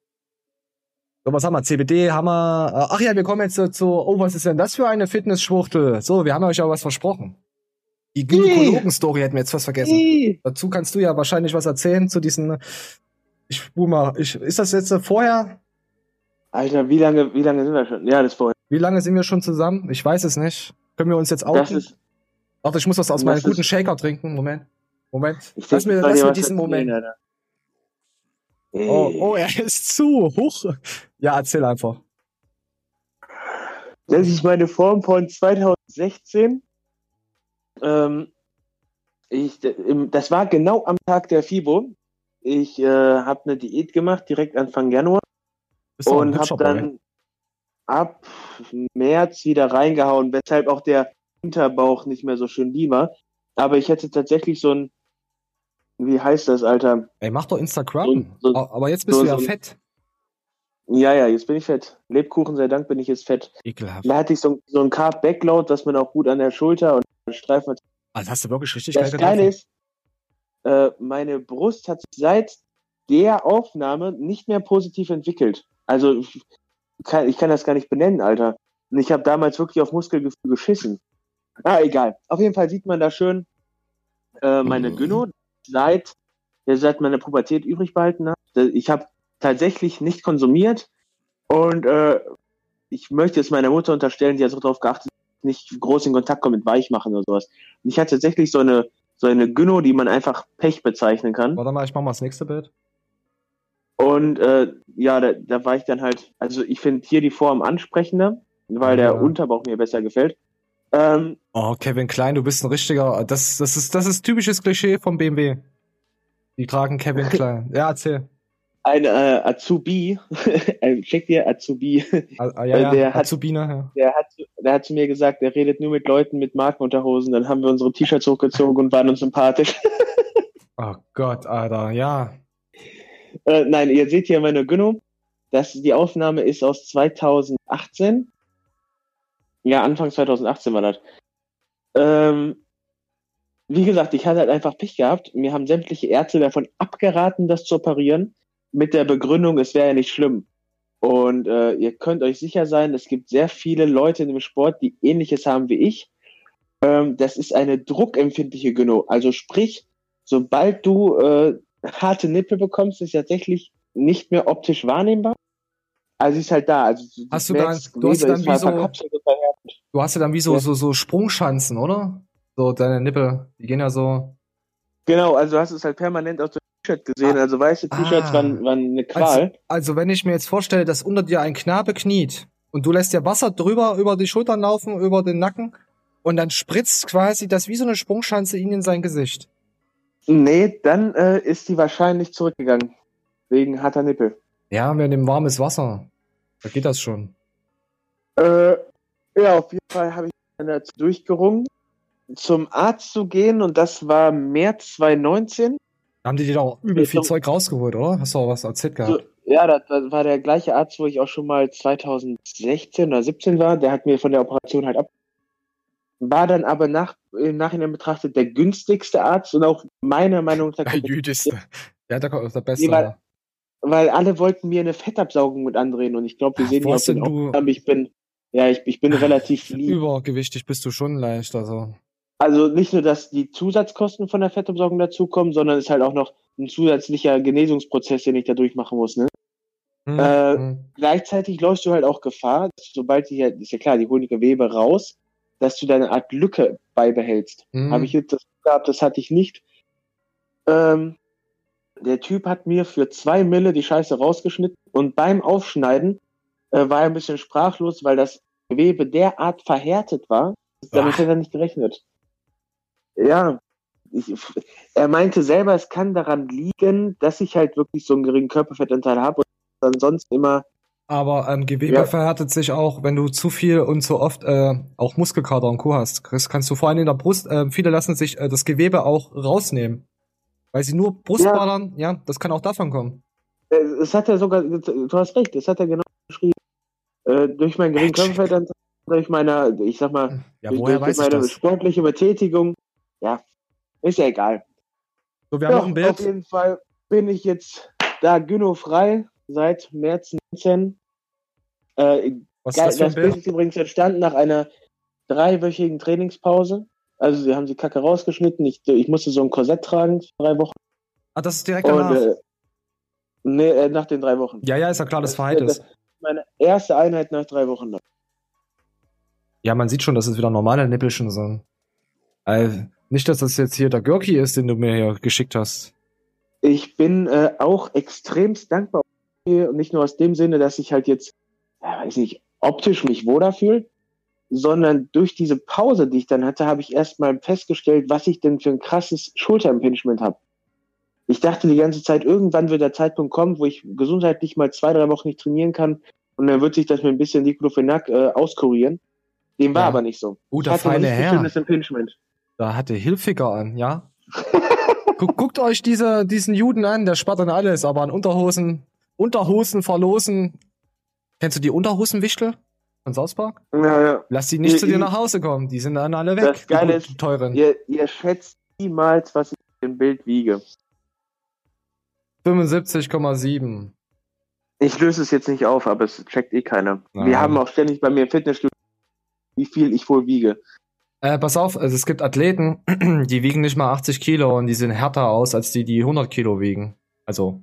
Speaker 1: So, was haben wir? CBD haben wir. äh, Ach ja, wir kommen jetzt zu, zu, oh, was ist denn das für eine Fitnessschwuchtel? So, wir haben euch ja was versprochen. Die Gynäkologen-Story hätten wir jetzt fast vergessen.
Speaker 2: Ih.
Speaker 1: Dazu kannst du ja wahrscheinlich was erzählen zu diesen. Ich spur mal. Ich, ist das jetzt äh, vorher?
Speaker 2: Alter, wie lange, wie lange sind wir schon? Ja, das vorhin.
Speaker 1: Wie lange sind wir schon zusammen? Ich weiß es nicht. Können wir uns jetzt
Speaker 2: Das
Speaker 1: outen?
Speaker 2: ist,
Speaker 1: Warte, ich muss was aus meinem guten Shaker trinken. Moment. Moment,
Speaker 2: Ich
Speaker 1: lass mir, lass mir diesen Moment.
Speaker 2: Alter. Ey.
Speaker 1: Oh, oh, er ist zu hoch. Ja, erzähl einfach.
Speaker 2: Das ist meine Form von 2016. Ähm, ich, das war genau am Tag der FIBO. Ich äh, habe eine Diät gemacht, direkt Anfang Januar. Und habe dann ab März wieder reingehauen, weshalb auch der Unterbauch nicht mehr so schön lieb war. Aber ich hätte tatsächlich so ein, wie heißt das, Alter?
Speaker 1: Ey, mach doch Instagram.
Speaker 2: Und so-
Speaker 1: Aber jetzt bist
Speaker 2: so-
Speaker 1: du ja
Speaker 2: so-
Speaker 1: fett.
Speaker 2: Ja, ja, jetzt bin ich fett. Lebkuchen sei Dank bin ich jetzt fett.
Speaker 1: Ekelhaft.
Speaker 2: Da hatte ich so, so ein Carb Backload, dass man auch gut an der Schulter und Streifen hat.
Speaker 1: Also hast du wirklich richtig
Speaker 2: Das
Speaker 1: geil
Speaker 2: Geile ist, äh, meine Brust hat sich seit der Aufnahme nicht mehr positiv entwickelt. Also ich kann, ich kann das gar nicht benennen, Alter. Und ich habe damals wirklich auf Muskelgefühl geschissen. Ah, egal. Auf jeden Fall sieht man da schön äh, meine Gyno seit, seit meiner Pubertät übrig behalten hat. Ich habe tatsächlich nicht konsumiert und äh, ich möchte es meiner Mutter unterstellen, die hat so darauf geachtet, nicht groß in Kontakt kommen mit Weichmachen oder sowas. Und ich hatte tatsächlich so eine so eine Gyno, die man einfach Pech bezeichnen kann.
Speaker 1: Warte mal, ich mach mal das nächste Bild.
Speaker 2: Und äh, ja, da, da war ich dann halt, also ich finde hier die Form ansprechender, weil der
Speaker 1: Ja.
Speaker 2: Unterbauch mir besser gefällt. Ähm,
Speaker 1: Oh, Kevin Klein, du bist ein richtiger. Das, das ist, das ist typisches Klischee vom BMW. Die tragen Kevin *laughs* Klein. Ja, erzähl.
Speaker 2: ein äh, Azubi, *laughs* check dir Azubi,
Speaker 1: Ah, ah, ja, ja,
Speaker 2: der hat-
Speaker 1: Azubine, ja.
Speaker 2: der hat, der hat zu mir gesagt, der redet nur mit Leuten mit Markenunterhosen. Dann haben wir unsere T-Shirts hochgezogen und waren uns sympathisch. *laughs*
Speaker 1: Oh Gott, Alter, ja.
Speaker 2: Äh, nein, ihr seht hier meine. Das, die Aufnahme ist aus 2018. Ja, Anfang 2018 war das. Ähm, wie gesagt, ich hatte halt einfach Pech gehabt. Mir haben sämtliche Ärzte davon abgeraten, das zu operieren, mit der Begründung, es wäre ja nicht schlimm. Und äh, ihr könnt euch sicher sein, es gibt sehr viele Leute in dem Sport, die ähnliches haben wie ich. Ähm, das ist eine druckempfindliche Gyno. Also sprich, sobald du äh, harte Nippel bekommst, ist tatsächlich nicht mehr optisch wahrnehmbar. Also sie ist halt da. Also du
Speaker 1: Hast du dann- du hast dann wie so-. Du hast ja dann wie so,
Speaker 2: Ja.
Speaker 1: so, so Sprungschanzen, oder? So deine Nippel, die gehen ja so.
Speaker 2: Genau, also du hast es halt permanent auf dem T-Shirt gesehen.
Speaker 1: Ah.
Speaker 2: also weiße T-Shirts
Speaker 1: Ah.
Speaker 2: waren, waren eine Qual.
Speaker 1: Also, also wenn ich mir jetzt vorstelle, dass unter dir ein Knabe kniet und du lässt dir Wasser drüber über die Schultern laufen, über den Nacken und dann spritzt quasi das wie so eine Sprungschanze ihn in sein Gesicht.
Speaker 2: Nee, dann äh, ist die wahrscheinlich zurückgegangen. Wegen harter Nippel.
Speaker 1: Ja, wir nehmen warmes Wasser. Da geht das schon.
Speaker 2: Äh, ja, auf jeden Fall habe ich dann durchgerungen, zum Arzt zu gehen und das war März 2019.
Speaker 1: Da haben die dir doch übel viel Zeug rausgeholt, oder? Hast du auch was erzählt gehabt?
Speaker 2: So, ja, das, war der gleiche Arzt, wo ich auch schon mal 2016 oder 17 war. Der hat mir von der Operation halt ab. War dann aber nach, im Nachhinein betrachtet der günstigste Arzt und auch meiner Meinung nach
Speaker 1: Der jüdischste. Ja, der, der Beste.
Speaker 2: Nee,
Speaker 1: Alter.
Speaker 2: Weil alle wollten mir eine Fettabsaugung mit andrehen und ich glaube, wir sehen auf den
Speaker 1: denn du-
Speaker 2: Aufnahmen, ich bin, ja, ich, ich bin relativ *laughs* lieb.
Speaker 1: Übergewichtig bist du schon leicht, also.
Speaker 2: Also nicht nur, dass die Zusatzkosten von der Fettabsaugung dazukommen, sondern es ist halt auch noch ein zusätzlicher Genesungsprozess, den ich da durchmachen muss. Ne?
Speaker 1: Hm,
Speaker 2: Äh,
Speaker 1: hm.
Speaker 2: Gleichzeitig läufst du halt auch Gefahr, sobald die, ist ja klar, die holen die Gewebe raus, dass du deine Art Lücke beibehältst.
Speaker 1: Hm.
Speaker 2: Habe ich jetzt das gehabt, das hatte ich nicht. Ähm, der Typ hat mir für zwei Mille die Scheiße rausgeschnitten und beim Aufschneiden äh, war er ein bisschen sprachlos, weil das Gewebe derart verhärtet war. Damit
Speaker 1: Ah.
Speaker 2: hat er nicht gerechnet. Ja, ich, er meinte selber, es kann daran liegen, dass ich halt wirklich so einen geringen Körperfettanteil habe und ansonsten immer
Speaker 1: Aber ähm, Gewebe
Speaker 2: Ja.
Speaker 1: verhärtet sich auch, wenn du zu viel und zu oft äh, auch Muskelkater und Co. hast. Chris, kannst du vor allem in der Brust, äh, viele lassen sich äh, das Gewebe auch rausnehmen. Weil sie nur Brustballern, ja. das kann auch davon kommen.
Speaker 2: Äh, Es hat er sogar, du hast recht, das hat er genau geschrieben. Äh, durch meinen geringen. Körperfettanteil, durch meine, ich sag mal,
Speaker 1: Ja,
Speaker 2: durch, durch meine sportliche Betätigung, ja, ist ja egal.
Speaker 1: So, wir haben
Speaker 2: ja,
Speaker 1: noch ein
Speaker 2: Auf
Speaker 1: Bild.
Speaker 2: jeden Fall bin ich jetzt da gyno-frei seit März 19. Äh,
Speaker 1: Was ist das für ein
Speaker 2: das Bild
Speaker 1: Bild?
Speaker 2: ist übrigens entstanden nach einer dreiwöchigen Trainingspause. Also sie haben die Kacke rausgeschnitten. Ich, ich musste so ein Korsett tragen drei Wochen.
Speaker 1: Ah, das ist direkt danach.
Speaker 2: Und, äh, nee, äh, nach den drei Wochen.
Speaker 1: ja, ja, ist ja klar, das
Speaker 2: das-
Speaker 1: verheilt
Speaker 2: das-
Speaker 1: ist.
Speaker 2: Meine erste Einheit nach drei Wochen.
Speaker 1: Ja, man sieht schon, dass es wieder normale Nippelchen sind. Äh, Nicht, dass das jetzt hier der Görki ist, den du mir hier geschickt hast.
Speaker 2: Ich bin äh, auch extremst dankbar und nicht nur aus dem Sinne, dass ich halt jetzt, ja, weiß nicht, optisch mich wohler fühle, sondern durch diese Pause, die ich dann hatte, habe ich erstmal festgestellt, was ich denn für ein krasses Schulterimpingement habe. Ich dachte die ganze Zeit, irgendwann wird der Zeitpunkt kommen, wo ich gesundheitlich mal zwei, drei Wochen nicht trainieren kann und dann wird sich das mit ein bisschen Diclofenac äh, auskurieren. Dem war
Speaker 1: Ja.
Speaker 2: aber nicht so.
Speaker 1: Uh, der feine Herr. Da hatte Hilfiger an, ja? *laughs* Guck, guckt euch diese, diesen Juden an, der spart an alles, aber an Unterhosen, Unterhosen verlosen. Kennst du die Unterhosenwichtel von South Park?
Speaker 2: Ja, ja.
Speaker 1: Lass die nicht
Speaker 2: Die-
Speaker 1: zu dir nach Hause kommen, die sind dann alle weg.
Speaker 2: Das Geile ist,
Speaker 1: teuren.
Speaker 2: Ihr, ihr schätzt niemals, was ich im Bild wiege.
Speaker 1: 75,7.
Speaker 2: Ich löse es jetzt nicht auf, aber es checkt eh keiner.
Speaker 1: Ja.
Speaker 2: Wir haben auch ständig bei mir im Fitnessstudio, wie viel ich wohl wiege.
Speaker 1: Äh, pass auf, also es gibt Athleten, *clears throat* die wiegen nicht mal 80 Kilo und die sehen härter aus, als die, die 100 Kilo wiegen. Also,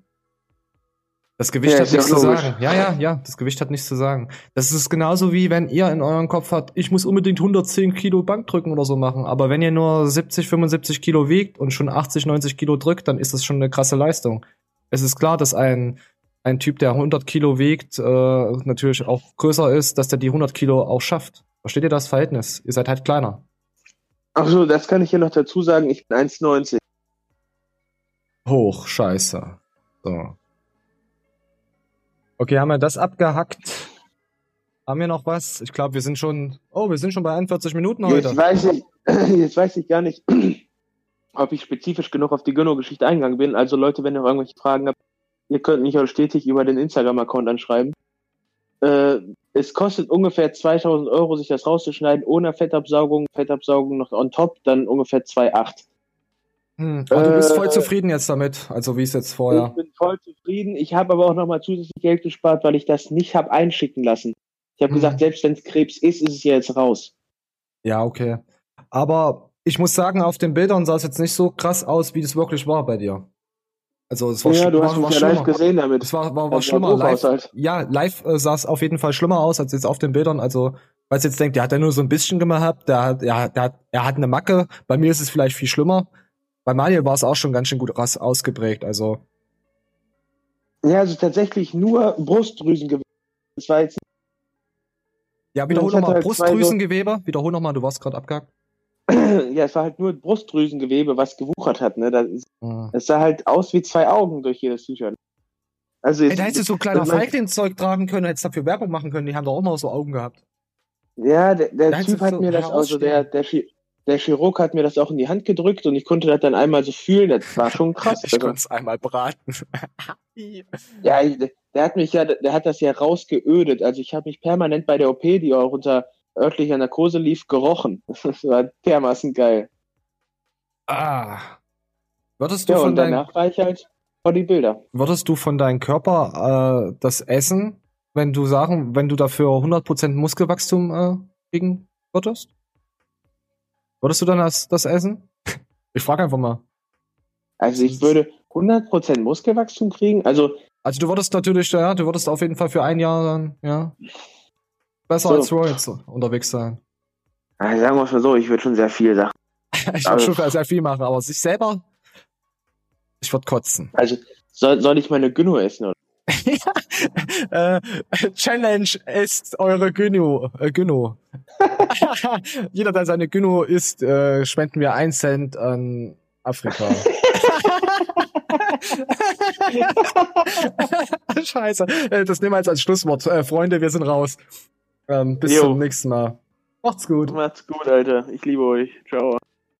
Speaker 1: das Gewicht
Speaker 2: Ja,
Speaker 1: hat nichts zu sagen. Ja, ja, ja, das Gewicht hat nichts zu sagen. Das ist genauso wie wenn ihr in eurem Kopf habt, ich muss unbedingt 110 Kilo Bankdrücken oder so machen. Aber wenn ihr nur 70, 75 Kilo wiegt und schon 80, 90 Kilo drückt, dann ist das schon eine krasse Leistung. Es ist klar, dass ein, ein Typ, der 100 Kilo wiegt, äh, natürlich auch größer ist, dass der die 100 Kilo auch schafft. Versteht ihr das Verhältnis? Ihr seid halt kleiner.
Speaker 2: Ach so, das kann ich hier noch dazu sagen. Ich bin 1,90.
Speaker 1: Hoch, scheiße. So. Okay, haben wir das abgehackt? Haben wir noch was? Ich glaube, wir sind schon. Oh, wir sind schon bei 41 Minuten heute.
Speaker 2: Jetzt weiß ich, *clears throat* jetzt weiß ich gar nicht, *clears throat* ob ich spezifisch genug auf die Gönno-Geschichte eingegangen bin. Also Leute, wenn ihr noch irgendwelche Fragen habt, ihr könnt mich auch stetig über den Instagram-Account anschreiben. Äh, es kostet ungefähr 2000 Euro, sich das rauszuschneiden, ohne Fettabsaugung, Fettabsaugung noch on top, dann ungefähr 2,8.
Speaker 1: Hm. Aber du bist voll
Speaker 2: Äh,
Speaker 1: zufrieden jetzt damit, also wie es jetzt vorher.
Speaker 2: Ich bin voll zufrieden. Ich habe aber auch nochmal zusätzlich Geld gespart, weil ich das nicht habe einschicken lassen. Ich habe
Speaker 1: Mhm.
Speaker 2: gesagt, selbst wenn es Krebs ist, ist es ja jetzt raus.
Speaker 1: Ja, okay. Aber ich muss sagen, auf den Bildern sah es jetzt nicht so krass aus, wie das wirklich war bei dir. Also es war,
Speaker 2: ja, du
Speaker 1: war,
Speaker 2: hast
Speaker 1: war
Speaker 2: ja live gesehen damit.
Speaker 1: Es war, war, war schlimmer. Live,
Speaker 2: aus halt.
Speaker 1: ja, live äh, sah es auf jeden Fall schlimmer aus als jetzt auf den Bildern. Also, ihr jetzt denkt, der hat ja nur so ein bisschen gehabt, der hat, der, der hat, er hat eine Macke. Bei mir ist es vielleicht viel schlimmer. Bei Manuel war es auch schon ganz schön gut ausgeprägt. Also,
Speaker 2: Ja, also tatsächlich nur Brustdrüsengewebe. Das war jetzt
Speaker 1: ja, wiederhol nochmal.
Speaker 2: halt
Speaker 1: Brustdrüsengewebe. Wiederhol nochmal, du warst gerade abgehakt. *clears throat*
Speaker 2: ja, es war halt nur Brustdrüsengewebe, was gewuchert hat. Ne? Das,
Speaker 1: Hm.
Speaker 2: das sah halt aus wie zwei Augen durch jedes T-Shirt. Also
Speaker 1: Ey,
Speaker 2: es-
Speaker 1: da hättest du so kleiner Feigling-Zeug tragen können, hättest dafür Werbung machen können. Die haben doch auch mal so Augen gehabt.
Speaker 2: Ja, der, der Typ hat
Speaker 1: so
Speaker 2: mir das, also der, der, der Chirurg hat mir das auch in die Hand gedrückt und ich konnte das dann einmal so fühlen. Das war schon *laughs* krass.
Speaker 1: Ich
Speaker 2: Also,
Speaker 1: konnte es einmal braten. *laughs*
Speaker 2: ja, der hat mich ja, der hat das ja rausgeödet. Also ich habe mich permanent bei der OP, die auch unter örtlicher Narkose lief, gerochen. *laughs* Das war dermaßen geil.
Speaker 1: ah. Würdest du,
Speaker 2: Ja,
Speaker 1: von
Speaker 2: und
Speaker 1: deinem,
Speaker 2: danach war ich halt Bilder.
Speaker 1: würdest du von deinem Körper äh, das Essen, wenn du sagen, wenn du dafür 100% Muskelwachstum äh, kriegen würdest? Würdest du dann das, das essen? Ich frage einfach mal.
Speaker 2: Also ich würde 100% Muskelwachstum kriegen. Also
Speaker 1: Also du würdest natürlich, ja, du würdest auf jeden Fall für ein Jahr dann, ja, besser
Speaker 2: So.
Speaker 1: als Roy jetzt unterwegs sein.
Speaker 2: Ah, Sagen wir es mal so, ich würde schon sehr viel Sachen. *laughs*
Speaker 1: Ich würde
Speaker 2: Also-
Speaker 1: schon sehr viel machen, aber sich selber, ich würde kotzen.
Speaker 2: Also soll, soll ich meine Gynno essen? Oder? *laughs*
Speaker 1: äh, Challenge ist eure Gyno. Äh, Gyno. *laughs* Jeder, der seine Gyno isst, äh, spenden wir ein Cent an Afrika. *laughs* Scheiße. Äh, Das nehmen wir jetzt als Schlusswort. Äh, Freunde, wir sind raus. Ähm, bis
Speaker 2: Jo.
Speaker 1: zum nächsten Mal. Macht's gut.
Speaker 2: Macht's gut, Alter. Ich liebe euch. Ciao.